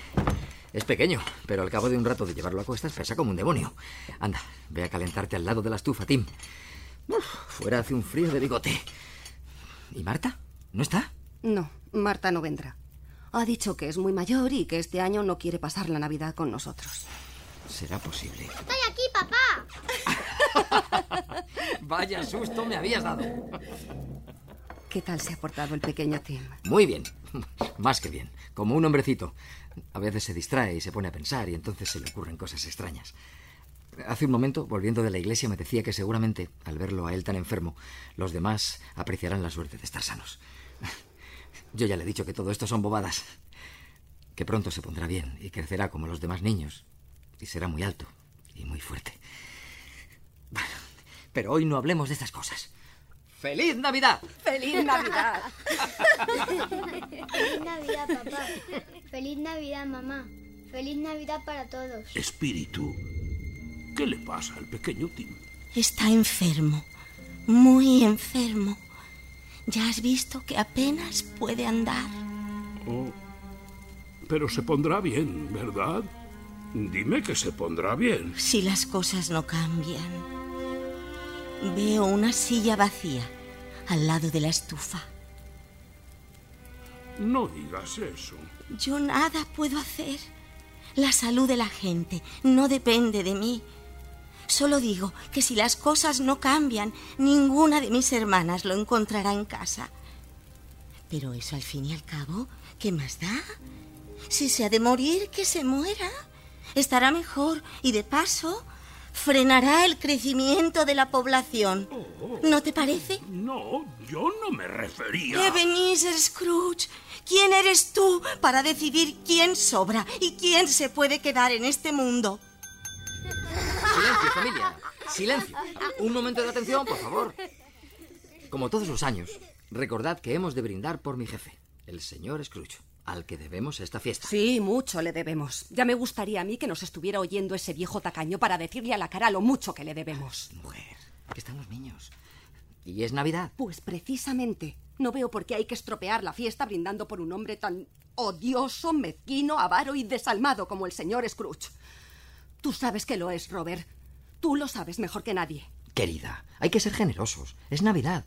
S2: Es pequeño, pero al cabo de un rato de llevarlo a cuestas pesa como un demonio. Anda, ve a calentarte al lado de la estufa, Tim. Uf, fuera hace un frío de bigote. ¿Y Marta? ¿No está?
S16: No, Marta no vendrá. Ha dicho que es muy mayor y que este año no quiere pasar la Navidad con nosotros.
S2: Será posible.
S7: Estoy aquí, papá.
S2: Vaya susto me habías dado.
S16: ¿Qué tal se ha portado el pequeño Tim?
S2: Muy bien. Más que bien. Como un hombrecito. A veces se distrae y se pone a pensar y entonces se le ocurren cosas extrañas. Hace un momento, volviendo de la iglesia, me decía que seguramente, al verlo a él tan enfermo, los demás apreciarán la suerte de estar sanos. Yo ya le he dicho que todo esto son bobadas. Que pronto se pondrá bien y crecerá como los demás niños. Y será muy alto y muy fuerte. Pero hoy no hablemos de estas cosas. ¡Feliz Navidad!
S16: ¡Feliz Navidad!
S7: Feliz Navidad, papá. Feliz Navidad, mamá. Feliz Navidad para todos.
S5: Espíritu, ¿qué le pasa al pequeño Tim?
S15: Está enfermo. Muy enfermo. Ya has visto que apenas puede andar.
S5: Oh, pero se pondrá bien, ¿verdad? Dime que se pondrá bien.
S15: Si las cosas no cambian. Veo una silla vacía al lado de la estufa.
S5: No digas eso.
S15: Yo nada puedo hacer. La salud de la gente no depende de mí. Solo digo que si las cosas no cambian, ninguna de mis hermanas lo encontrará en casa. Pero eso al fin y al cabo, ¿qué más da? Si se ha de morir, que se muera. Estará mejor y de paso frenará el crecimiento de la población. ¿No te parece?
S5: No, yo no me refería.
S15: Ebenezer Scrooge, ¿quién eres tú para decidir quién sobra y quién se puede quedar en este mundo?
S2: Silencio, familia. Silencio. Un momento de atención, por favor. Como todos los años, recordad que hemos de brindar por mi jefe, el señor Scrooge, al que debemos esta fiesta.
S16: Sí, mucho le debemos. Ya me gustaría a mí que nos estuviera oyendo ese viejo tacaño para decirle a la cara lo mucho que le debemos.
S2: Mujer, que están los niños. Y es Navidad.
S16: Pues precisamente. No veo por qué hay que estropear la fiesta brindando por un hombre tan odioso, mezquino, avaro y desalmado como el señor Scrooge. Tú sabes que lo es, Robert. Tú lo sabes mejor que nadie.
S2: Querida, hay que ser generosos. Es Navidad.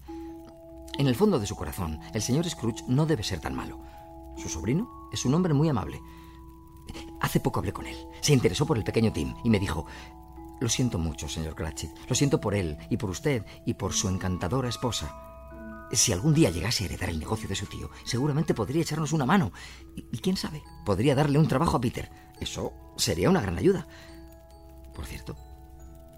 S2: En el fondo de su corazón, el señor Scrooge no debe ser tan malo. Su sobrino es un hombre muy amable. Hace poco hablé con él. Se interesó por el pequeño Tim y me dijo, lo siento mucho, señor Cratchit. Lo siento por él y por usted y por su encantadora esposa. Si algún día llegase a heredar el negocio de su tío, seguramente podría echarnos una mano. Y, y quién sabe, podría darle un trabajo a Peter. Eso sería una gran ayuda. Por cierto,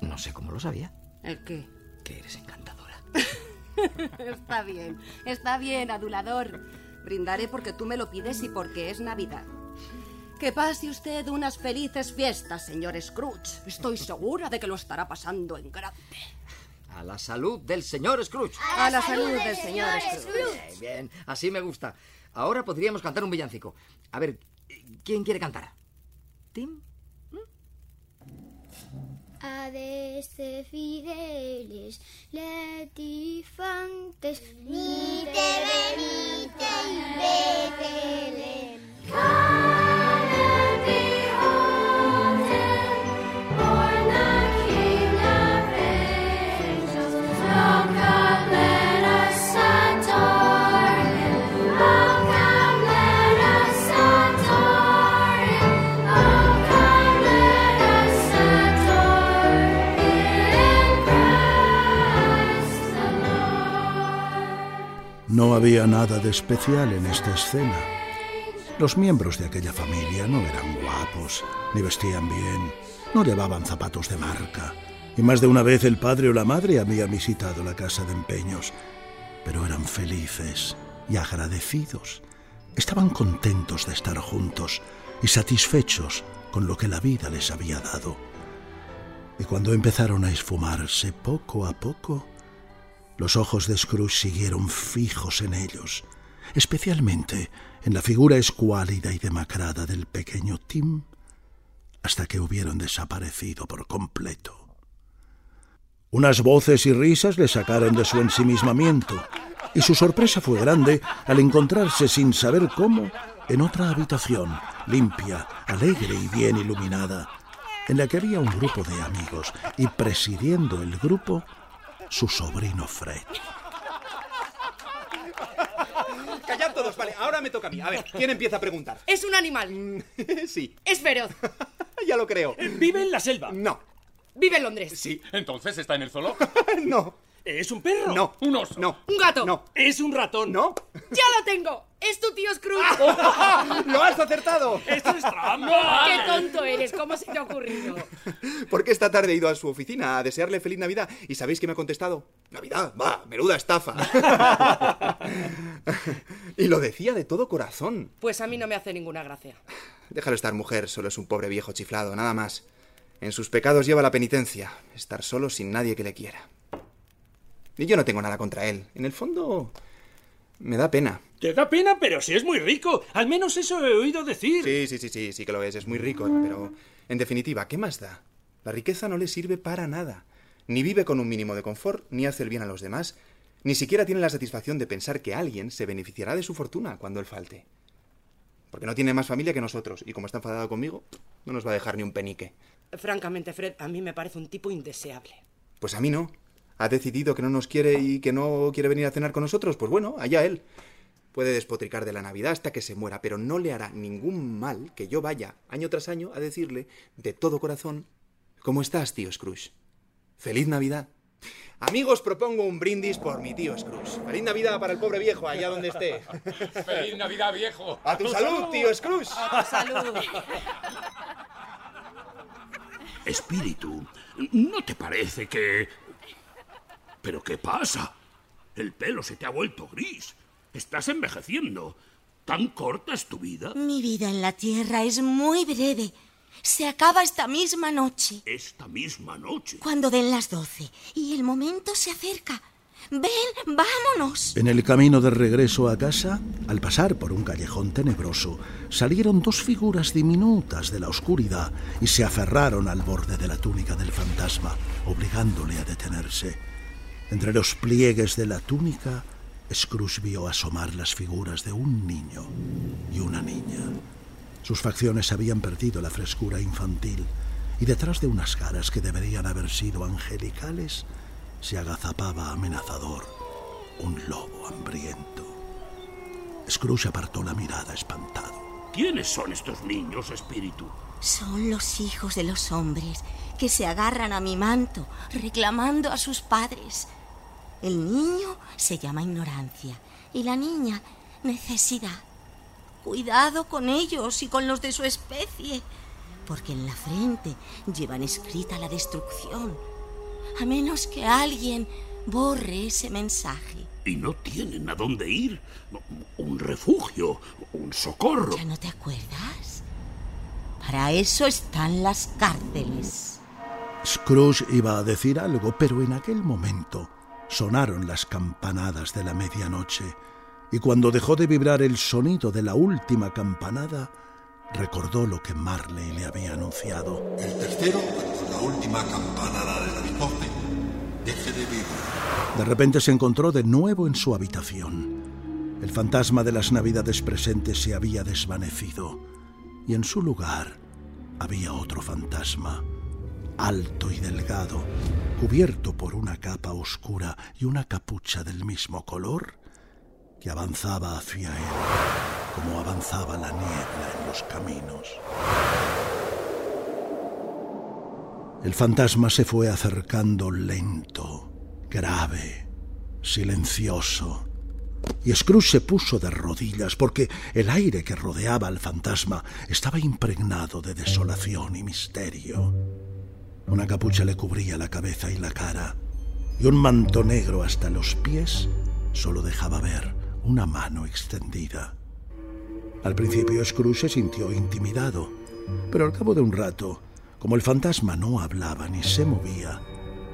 S2: no sé cómo lo sabía.
S16: ¿El qué?
S2: Que eres encantadora.
S16: está bien, está bien, adulador. Brindaré porque tú me lo pides y porque es Navidad. Que pase usted unas felices fiestas, señor Scrooge. Estoy segura de que lo estará pasando en grande.
S2: A la salud del señor Scrooge.
S16: A la salud del señor Scrooge.
S2: Bien, bien, así me gusta. Ahora podríamos cantar un villancico. A ver, ¿quién quiere cantar? ¿Tim?
S7: a de ser
S18: fideles, latifantes, ni te
S1: venite ah! Nada de especial en esta escena. Los miembros de aquella familia no eran guapos, ni vestían bien, no llevaban zapatos de marca, y más de una vez el padre o la madre habían visitado la casa de empeños, pero eran felices y agradecidos. Estaban contentos de estar juntos y satisfechos con lo que la vida les había dado. Y cuando empezaron a esfumarse poco a poco, los ojos de Scrooge siguieron fijos en ellos, especialmente en la figura escuálida y demacrada del pequeño Tim, hasta que hubieron desaparecido por completo. Unas voces y risas le sacaron de su ensimismamiento, y su sorpresa fue grande al encontrarse sin saber cómo en otra habitación, limpia, alegre y bien iluminada, en la que había un grupo de amigos, y presidiendo el grupo, su sobrino Fred.
S4: Callad todos, vale, ahora me toca a mí. A ver, ¿quién empieza a preguntar?
S16: Es un animal.
S4: sí.
S16: Es feroz.
S4: ya lo creo.
S19: ¿Vive en la selva?
S4: No.
S16: Vive en Londres.
S4: Sí.
S19: ¿Entonces está en el zoo?
S4: no.
S19: ¿Es un perro?
S4: No.
S19: ¿Un oso?
S4: No.
S16: Un gato.
S4: No.
S19: ¿Es un ratón?
S4: No.
S16: ¡Ya lo tengo! ¡Es tu tío Scrooge!
S4: ¡Lo has acertado!
S19: ¡Esto es trampa!
S16: ¡Qué tonto eres! ¿Cómo se te ha ocurrido?
S4: Porque esta tarde he ido a su oficina a desearle feliz Navidad. ¿Y sabéis qué me ha contestado? Navidad, va, menuda estafa. y lo decía de todo corazón.
S16: Pues a mí no me hace ninguna gracia.
S4: Déjalo estar, mujer, solo es un pobre viejo chiflado, nada más. En sus pecados lleva la penitencia, estar solo sin nadie que le quiera. Y yo no tengo nada contra él. En el fondo, me da pena.
S19: Te da pena, pero si es muy rico. Al menos eso he oído decir.
S4: Sí, sí, sí, sí, sí que lo es. Es muy rico, pero en definitiva, ¿qué más da? La riqueza no le sirve para nada. Ni vive con un mínimo de confort, ni hace el bien a los demás, ni siquiera tiene la satisfacción de pensar que alguien se beneficiará de su fortuna cuando él falte. Porque no tiene más familia que nosotros, y como está enfadado conmigo, no nos va a dejar ni un penique.
S16: Francamente, Fred, a mí me parece un tipo indeseable.
S4: Pues a mí no. Ha decidido que no nos quiere y que no quiere venir a cenar con nosotros, pues bueno, allá él. Puede despotricar de la Navidad hasta que se muera, pero no le hará ningún mal que yo vaya año tras año a decirle de todo corazón, ¿cómo estás, tío Scrooge? ¡Feliz Navidad! Amigos, propongo un brindis por mi tío Scrooge. ¡Feliz Navidad para el pobre viejo, allá donde esté!
S19: ¡Feliz Navidad, viejo!
S4: ¡A tu salud, tío Scrooge!
S16: ¡A tu salud!
S5: Espíritu, ¿no te parece que... ¿Pero qué pasa? El pelo se te ha vuelto gris. Estás envejeciendo. ¿Tan corta es tu vida?
S15: Mi vida en la Tierra es muy breve. Se acaba esta misma noche.
S5: Esta misma noche.
S15: Cuando den las doce. Y el momento se acerca. Ven, vámonos.
S1: En el camino de regreso a casa, al pasar por un callejón tenebroso, salieron dos figuras diminutas de la oscuridad y se aferraron al borde de la túnica del fantasma, obligándole a detenerse. Entre los pliegues de la túnica, Scrooge vio asomar las figuras de un niño y una niña. Sus facciones habían perdido la frescura infantil y detrás de unas caras que deberían haber sido angelicales, se agazapaba amenazador un lobo hambriento. Scrooge apartó la mirada espantado.
S5: ¿Quiénes son estos niños, espíritu?
S15: Son los hijos de los hombres que se agarran a mi manto, reclamando a sus padres. El niño se llama ignorancia y la niña necesidad. Cuidado con ellos y con los de su especie, porque en la frente llevan escrita la destrucción a menos que alguien borre ese mensaje.
S5: Y no tienen a dónde ir. Un refugio, un socorro.
S15: ¿Ya no te acuerdas? Para eso están las cárceles.
S1: Scrooge iba a decir algo, pero en aquel momento sonaron las campanadas de la medianoche, y cuando dejó de vibrar el sonido de la última campanada, recordó lo que Marley le había anunciado.
S9: El tercero, la última campanada de las doce, deje de vivir.
S1: De repente se encontró de nuevo en su habitación. El fantasma de las navidades presentes se había desvanecido y en su lugar había otro fantasma, alto y delgado, cubierto por una capa oscura y una capucha del mismo color, que avanzaba hacia él como avanzaba la niebla en los caminos. El fantasma se fue acercando lento, grave, silencioso. Y Scrooge se puso de rodillas porque el aire que rodeaba al fantasma estaba impregnado de desolación y misterio. Una capucha le cubría la cabeza y la cara, y un manto negro hasta los pies solo dejaba ver una mano extendida. Al principio Scrooge se sintió intimidado, pero al cabo de un rato, como el fantasma no hablaba ni se movía,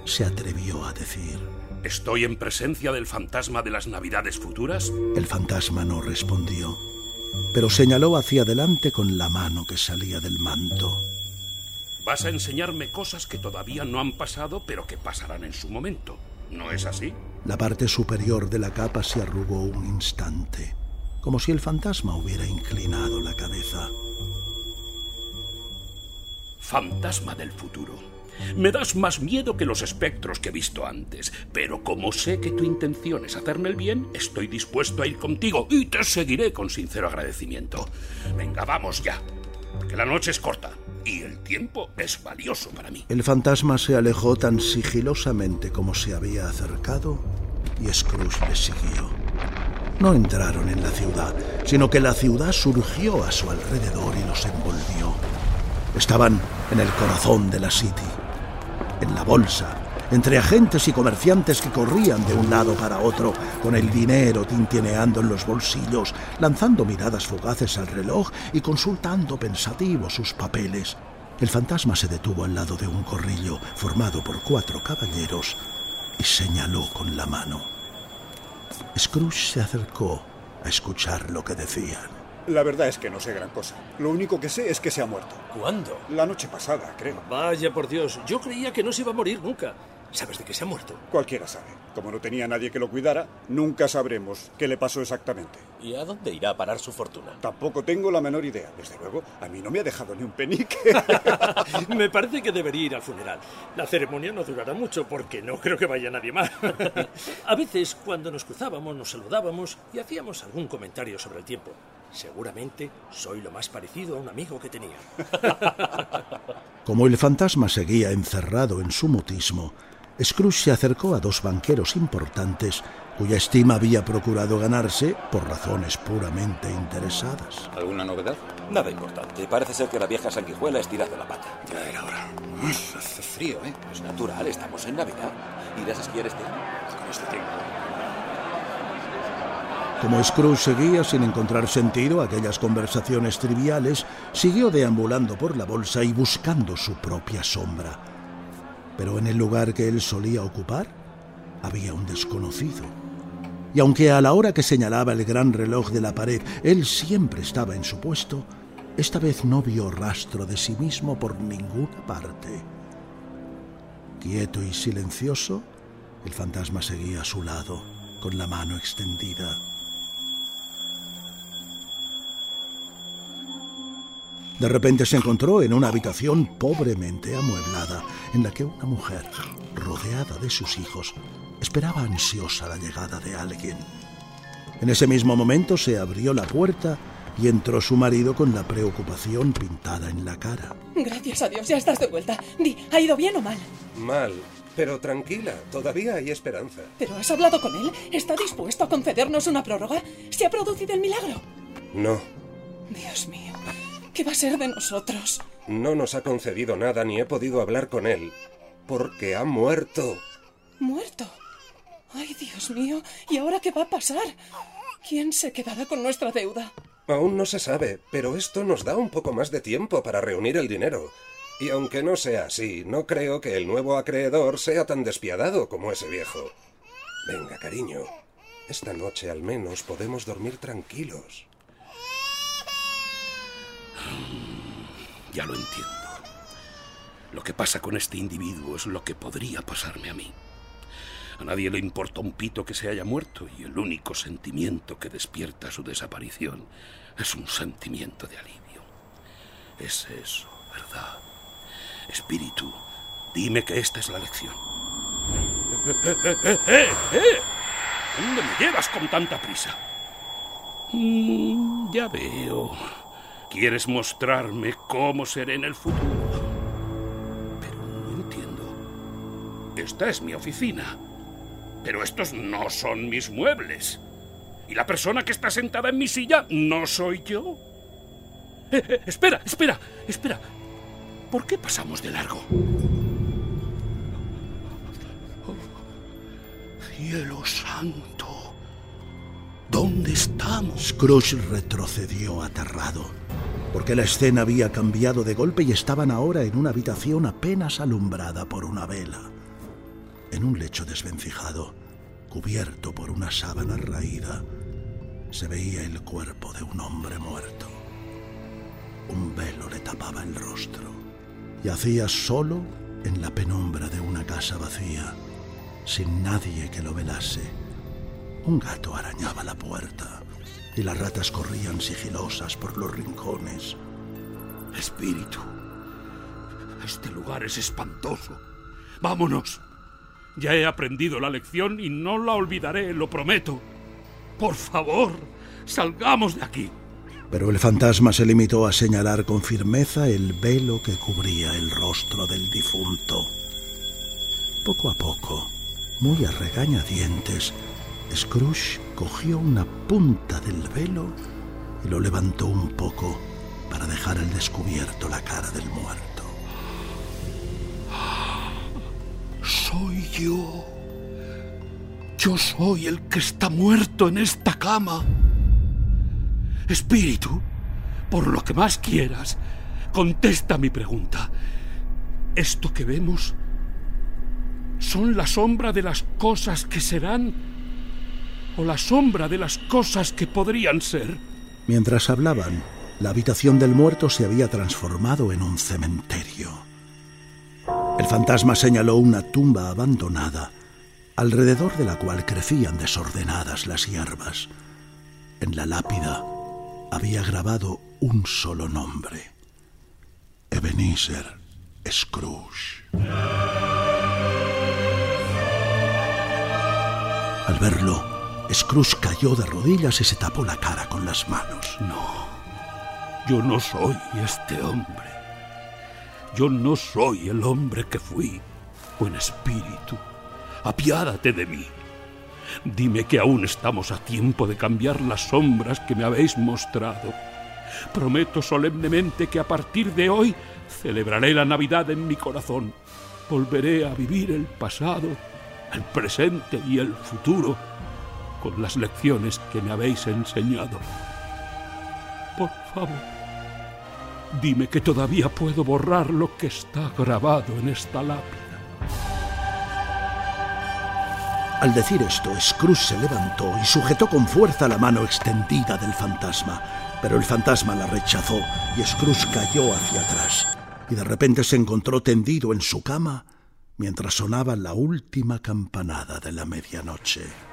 S1: se atrevió a decir...
S5: ¿Estoy en presencia del fantasma de las Navidades futuras?
S1: El fantasma no respondió, pero señaló hacia adelante con la mano que salía del manto.
S5: Vas a enseñarme cosas que todavía no han pasado, pero que pasarán en su momento. ¿No es así?
S1: La parte superior de la capa se arrugó un instante, como si el fantasma hubiera inclinado la cabeza.
S5: Fantasma del futuro. Me das más miedo que los espectros que he visto antes, pero como sé que tu intención es hacerme el bien, estoy dispuesto a ir contigo y te seguiré con sincero agradecimiento. Venga, vamos ya, porque la noche es corta y el tiempo es valioso para mí.
S1: El fantasma se alejó tan sigilosamente como se había acercado y Scrooge le siguió. No entraron en la ciudad, sino que la ciudad surgió a su alrededor y los envolvió. Estaban en el corazón de la City, en la bolsa, entre agentes y comerciantes que corrían de un lado para otro, con el dinero tintineando en los bolsillos, lanzando miradas fugaces al reloj y consultando pensativo sus papeles. El fantasma se detuvo al lado de un corrillo formado por cuatro caballeros y señaló con la mano. Scrooge se acercó a escuchar lo que decían.
S20: La verdad es que no sé gran cosa. Lo único que sé es que se ha muerto.
S19: ¿Cuándo?
S20: La noche pasada, creo.
S19: Vaya por Dios, yo creía que no se iba a morir nunca. ¿Sabes de qué se ha muerto?
S20: Cualquiera sabe. Como no tenía nadie que lo cuidara, nunca sabremos qué le pasó exactamente.
S19: ¿Y a dónde irá a parar su fortuna?
S20: Tampoco tengo la menor idea. Desde luego, a mí no me ha dejado ni un penique.
S19: me parece que debería ir al funeral. La ceremonia no durará mucho porque no creo que vaya nadie más. a veces, cuando nos cruzábamos, nos saludábamos y hacíamos algún comentario sobre el tiempo. Seguramente soy lo más parecido a un amigo que tenía.
S1: Como el fantasma seguía encerrado en su mutismo, Scrooge se acercó a dos banqueros importantes cuya estima había procurado ganarse por razones puramente interesadas.
S21: ¿Alguna novedad?
S22: Nada importante. Parece ser que la vieja sanguijuela ha estirado la pata.
S21: Ya era hora. Hace frío, ¿eh?
S22: Es natural, estamos en Navidad. ¿Irás a esquiar este año?
S21: Con este tiempo.
S1: Como Scrooge seguía sin encontrar sentido a aquellas conversaciones triviales, siguió deambulando por la bolsa y buscando su propia sombra. Pero en el lugar que él solía ocupar había un desconocido. Y aunque a la hora que señalaba el gran reloj de la pared él siempre estaba en su puesto, esta vez no vio rastro de sí mismo por ninguna parte. Quieto y silencioso, el fantasma seguía a su lado, con la mano extendida. De repente se encontró en una habitación pobremente amueblada, en la que una mujer, rodeada de sus hijos, esperaba ansiosa la llegada de alguien. En ese mismo momento se abrió la puerta y entró su marido con la preocupación pintada en la cara.
S23: Gracias a Dios, ya estás de vuelta. Di, ¿ha ido bien o mal?
S24: Mal, pero tranquila, todavía hay esperanza.
S23: ¿Pero has hablado con él? ¿Está dispuesto a concedernos una prórroga? ¿Se ha producido el milagro?
S24: No,
S23: Dios mío, ¿qué va a ser de nosotros?
S24: no nos ha concedido nada ni he podido hablar con él, porque ha muerto.
S23: ¿Muerto? Ay, Dios mío, ¿y ahora qué va a pasar? ¿Quién se quedará con nuestra deuda?
S24: Aún no se sabe, pero esto nos da un poco más de tiempo para reunir el dinero. Y aunque no sea así, no creo que el nuevo acreedor sea tan despiadado como ese viejo. Venga, cariño. Esta noche al menos podemos dormir tranquilos.
S5: Ya lo entiendo. Lo que pasa con este individuo es lo que podría pasarme a mí. A nadie le importa un pito que se haya muerto y el único sentimiento que despierta su desaparición es un sentimiento de alivio. Es eso, ¿verdad? Espíritu, dime que esta es la lección. ¿Dónde me llevas con tanta prisa? Mm, ya veo. ¿Quieres mostrarme cómo seré en el futuro? Pero no entiendo. Esta es mi oficina. Pero estos no son mis muebles. Y la persona que está sentada en mi silla no soy yo. Eh, eh, espera, espera, espera. ¿Por qué pasamos de largo? Oh, cielo santo. ¿Dónde estamos?
S1: Scrooge retrocedió aterrado, porque la escena había cambiado de golpe y estaban ahora en una habitación apenas alumbrada por una vela. En un lecho desvencijado, cubierto por una sábana raída, se veía el cuerpo de un hombre muerto. Un velo le tapaba el rostro. Yacía solo en la penumbra de una casa vacía, sin nadie que lo velase. Un gato arañaba la puerta y las ratas corrían sigilosas por los rincones.
S5: Espíritu, este lugar es espantoso. Vámonos. Ya he aprendido la lección y no la olvidaré, lo prometo. Por favor, salgamos de aquí.
S1: Pero el fantasma se limitó a señalar con firmeza el velo que cubría el rostro del difunto. Poco a poco, muy a regañadientes, Scrooge cogió una punta del velo y lo levantó un poco para dejar al descubierto la cara del muerto.
S5: Soy yo. Yo soy el que está muerto en esta cama. Espíritu, por lo que más quieras, contesta mi pregunta. ¿Esto que vemos son la sombra de las cosas que serán o la sombra de las cosas que podrían ser?
S1: Mientras hablaban, la habitación del muerto se había transformado en un cementerio. El fantasma señaló una tumba abandonada, alrededor de la cual crecían desordenadas las hierbas. En la lápida había grabado un solo nombre. Ebenezer Scrooge. Al verlo, Scrooge cayó de rodillas y se tapó la cara con las manos.
S5: No, yo no soy este hombre. Yo no soy el hombre que fui. Buen espíritu, apiádate de mí. Dime que aún estamos a tiempo de cambiar las sombras que me habéis mostrado. Prometo solemnemente que a partir de hoy celebraré la Navidad en mi corazón. Volveré a vivir el pasado, el presente y el futuro con las lecciones que me habéis enseñado. Por favor, dime que todavía puedo borrar lo que está grabado en esta lápida.
S1: Al decir esto, Scrooge se levantó y sujetó con fuerza la mano extendida del fantasma, pero el fantasma la rechazó y Scrooge cayó hacia atrás. Y de repente se encontró tendido en su cama mientras sonaba la última campanada de la medianoche.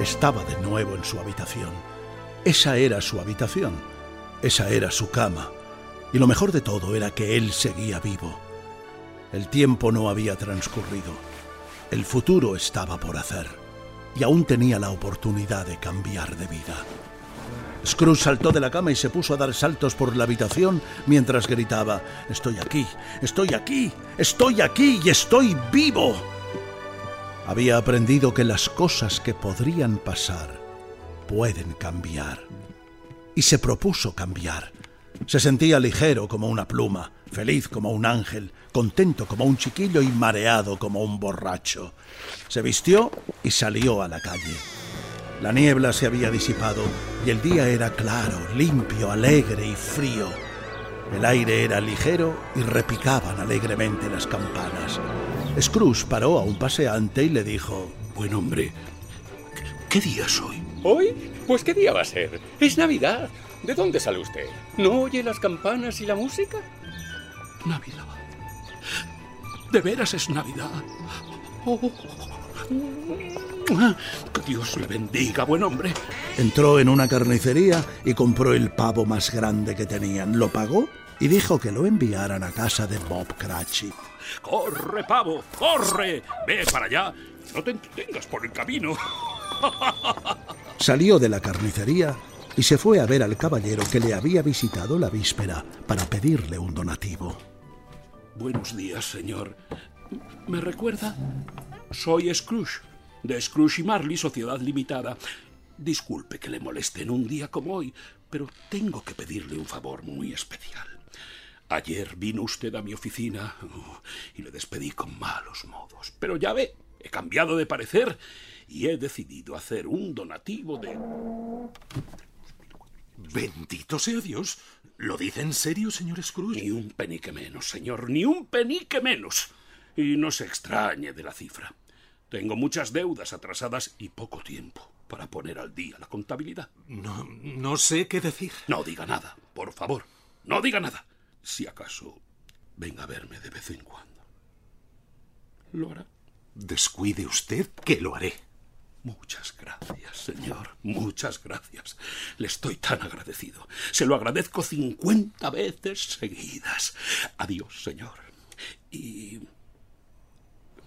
S1: Estaba de nuevo en su habitación. Esa era su habitación, esa era su cama, y lo mejor de todo era que él seguía vivo. El tiempo no había transcurrido, el futuro estaba por hacer, y aún tenía la oportunidad de cambiar de vida. Scrooge saltó de la cama y se puso a dar saltos por la habitación mientras gritaba, Estoy aquí, estoy aquí, estoy aquí y estoy vivo. Había aprendido que las cosas que podrían pasar pueden cambiar. Y se propuso cambiar. Se sentía ligero como una pluma, feliz como un ángel, contento como un chiquillo y mareado como un borracho. Se vistió y salió a la calle. La niebla se había disipado y el día era claro, limpio, alegre y frío. El aire era ligero y repicaban alegremente las campanas. Scrooge paró a un paseante y le dijo,
S5: Buen hombre, ¿qué día es hoy?
S25: ¿Hoy? Pues ¿qué día va a ser? Es Navidad. ¿De dónde sale usted? ¿No oye las campanas y la música?
S5: Navidad. ¿De veras es Navidad? Oh. Que Dios le bendiga, buen hombre.
S1: Entró en una carnicería y compró el pavo más grande que tenían. Lo pagó y dijo que lo enviaran a casa de Bob Cratchit.
S5: ¡Corre, pavo! ¡Corre! Ve para allá. No te entretengas por el camino.
S1: Salió de la carnicería y se fue a ver al caballero que le había visitado la víspera para pedirle un donativo.
S5: Buenos días, señor. ¿Me recuerda? Soy Scrooge, de Scrooge y Marley, Sociedad Limitada. Disculpe que le moleste en un día como hoy, pero tengo que pedirle un favor muy especial. Ayer vino usted a mi oficina oh, y le despedí con malos modos. Pero ya ve, he cambiado de parecer y he decidido hacer un donativo de...
S26: Bendito sea Dios. ¿Lo dice en serio, señor Scrooge?
S5: Ni un penique menos, señor, ni un penique menos. Y no se extrañe de la cifra. Tengo muchas deudas atrasadas y poco tiempo para poner al día la contabilidad.
S26: No, no sé qué decir.
S5: No diga nada, por favor. No diga nada. Si acaso venga a verme de vez en cuando. ¿Lo hará?
S26: Descuide usted que lo haré.
S5: Muchas gracias, señor. Muchas gracias. Le estoy tan agradecido. Se lo agradezco cincuenta veces seguidas. Adiós, señor. Y...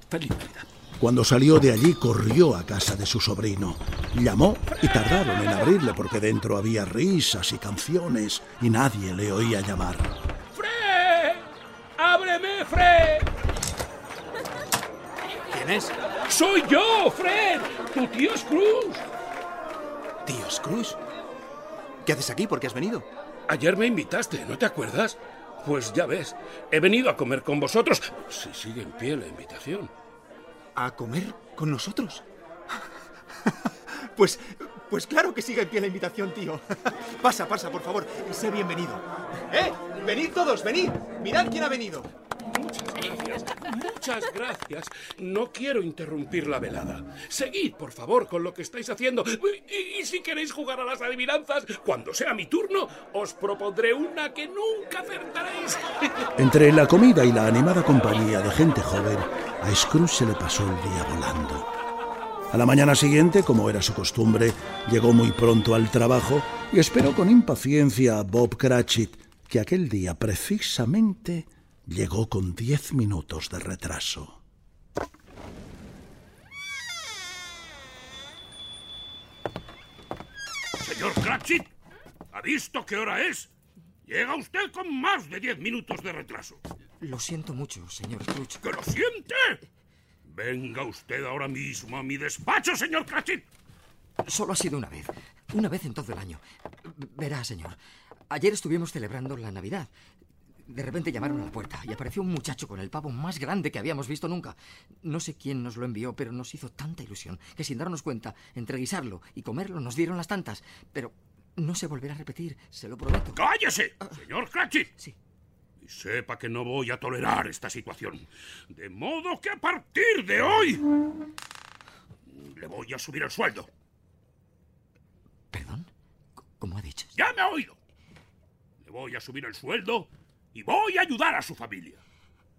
S5: Feliz Navidad.
S1: Cuando salió de allí corrió a casa de su sobrino. Llamó y tardaron en abrirle porque dentro había risas y canciones y nadie le oía llamar.
S5: ¡Ábreme, Fred!
S4: ¿Quién es?
S5: ¡Soy yo, Fred! ¡Tu tío Scrooge!
S4: ¿Tío Scrooge? ¿Qué haces aquí? ¿Por qué has venido?
S5: Ayer me invitaste, ¿no te acuerdas? Pues ya ves, he venido a comer con vosotros. Si sigue en pie la invitación.
S4: ¿A comer con nosotros? Pues, pues claro que sigue en pie la invitación, tío. Pasa, pasa, por favor, y sé bienvenido. ¡Eh! ¡Venid todos, venid! ¡Mirad quién ha venido!
S5: Muchas gracias, muchas gracias. No quiero interrumpir la velada. Seguid, por favor, con lo que estáis haciendo. Y, y si queréis jugar a las adivinanzas, cuando sea mi turno, os propondré una que nunca acertaréis.
S1: Entre la comida y la animada compañía de gente joven, a Scrooge se le pasó el día volando. A la mañana siguiente, como era su costumbre, llegó muy pronto al trabajo y esperó con impaciencia a Bob Cratchit, que aquel día precisamente llegó con diez minutos de retraso.
S5: Señor Cratchit, ¿Ha visto qué hora es? Llega usted con más de diez minutos de retraso.
S2: Lo siento mucho, señor Scrooge.
S5: ¿Que lo siente? Venga usted ahora mismo a mi despacho, señor Cratchit.
S2: Solo ha sido una vez. Una vez en todo el año. Verá, señor. Ayer estuvimos celebrando la Navidad. De repente llamaron a la puerta y apareció un muchacho con el pavo más grande que habíamos visto nunca. No sé quién nos lo envió, pero nos hizo tanta ilusión que sin darnos cuenta, entre guisarlo y comerlo nos dieron las tantas. Pero no se volverá a repetir, se lo prometo.
S5: ¡Cállese, señor Cratchit!
S2: Sí.
S5: Y sepa que no voy a tolerar esta situación. De modo que a partir de hoy le voy a subir el sueldo.
S2: ¿Perdón? ¿Cómo ha dicho?
S5: ¡Ya me ha oído! Le voy a subir el sueldo y voy a ayudar a su familia.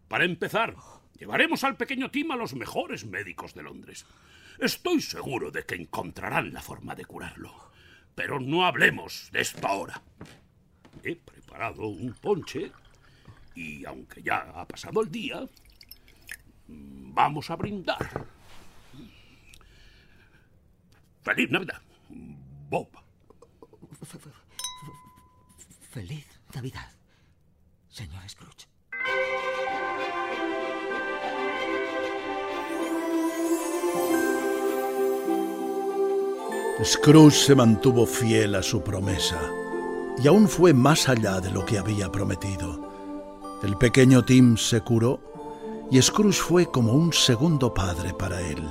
S5: Para empezar, llevaremos al pequeño Tim a los mejores médicos de Londres. Estoy seguro de que encontrarán la forma de curarlo. Pero no hablemos de esto ahora. He preparado un ponche y aunque ya ha pasado el día, vamos a brindar. ¡Feliz Navidad! Bob.
S2: Feliz Navidad, señor Scrooge.
S1: Scrooge se mantuvo fiel a su promesa y aún fue más allá de lo que había prometido. El pequeño Tim se curó y Scrooge fue como un segundo padre para él.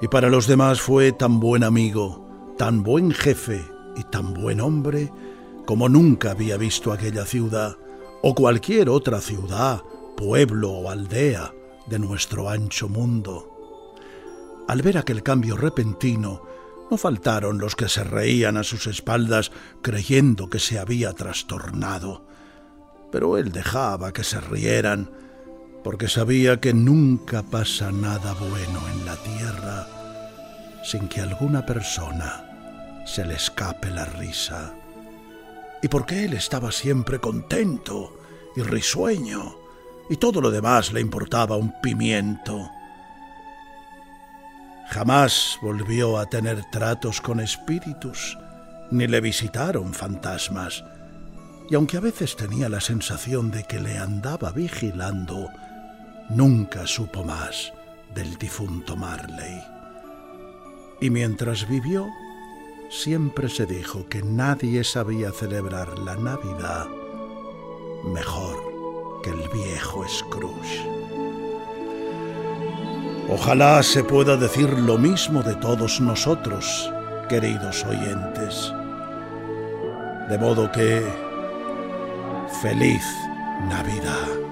S1: Y para los demás fue tan buen amigo, tan buen jefe y tan buen hombre como nunca había visto aquella ciudad o cualquier otra ciudad, pueblo o aldea de nuestro ancho mundo. Al ver aquel cambio repentino, no faltaron los que se reían a sus espaldas creyendo que se había trastornado. Pero él dejaba que se rieran, porque sabía que nunca pasa nada bueno en la tierra sin que alguna persona se le escape la risa. Y porque él estaba siempre contento y risueño, y todo lo demás le importaba un pimiento. Jamás volvió a tener tratos con espíritus, ni le visitaron fantasmas, y aunque a veces tenía la sensación de que le andaba vigilando, nunca supo más del difunto Marley. Y mientras vivió, siempre se dijo que nadie sabía celebrar la Navidad mejor que el viejo Scrooge. Ojalá se pueda decir lo mismo de todos nosotros, queridos oyentes. De modo que, feliz Navidad.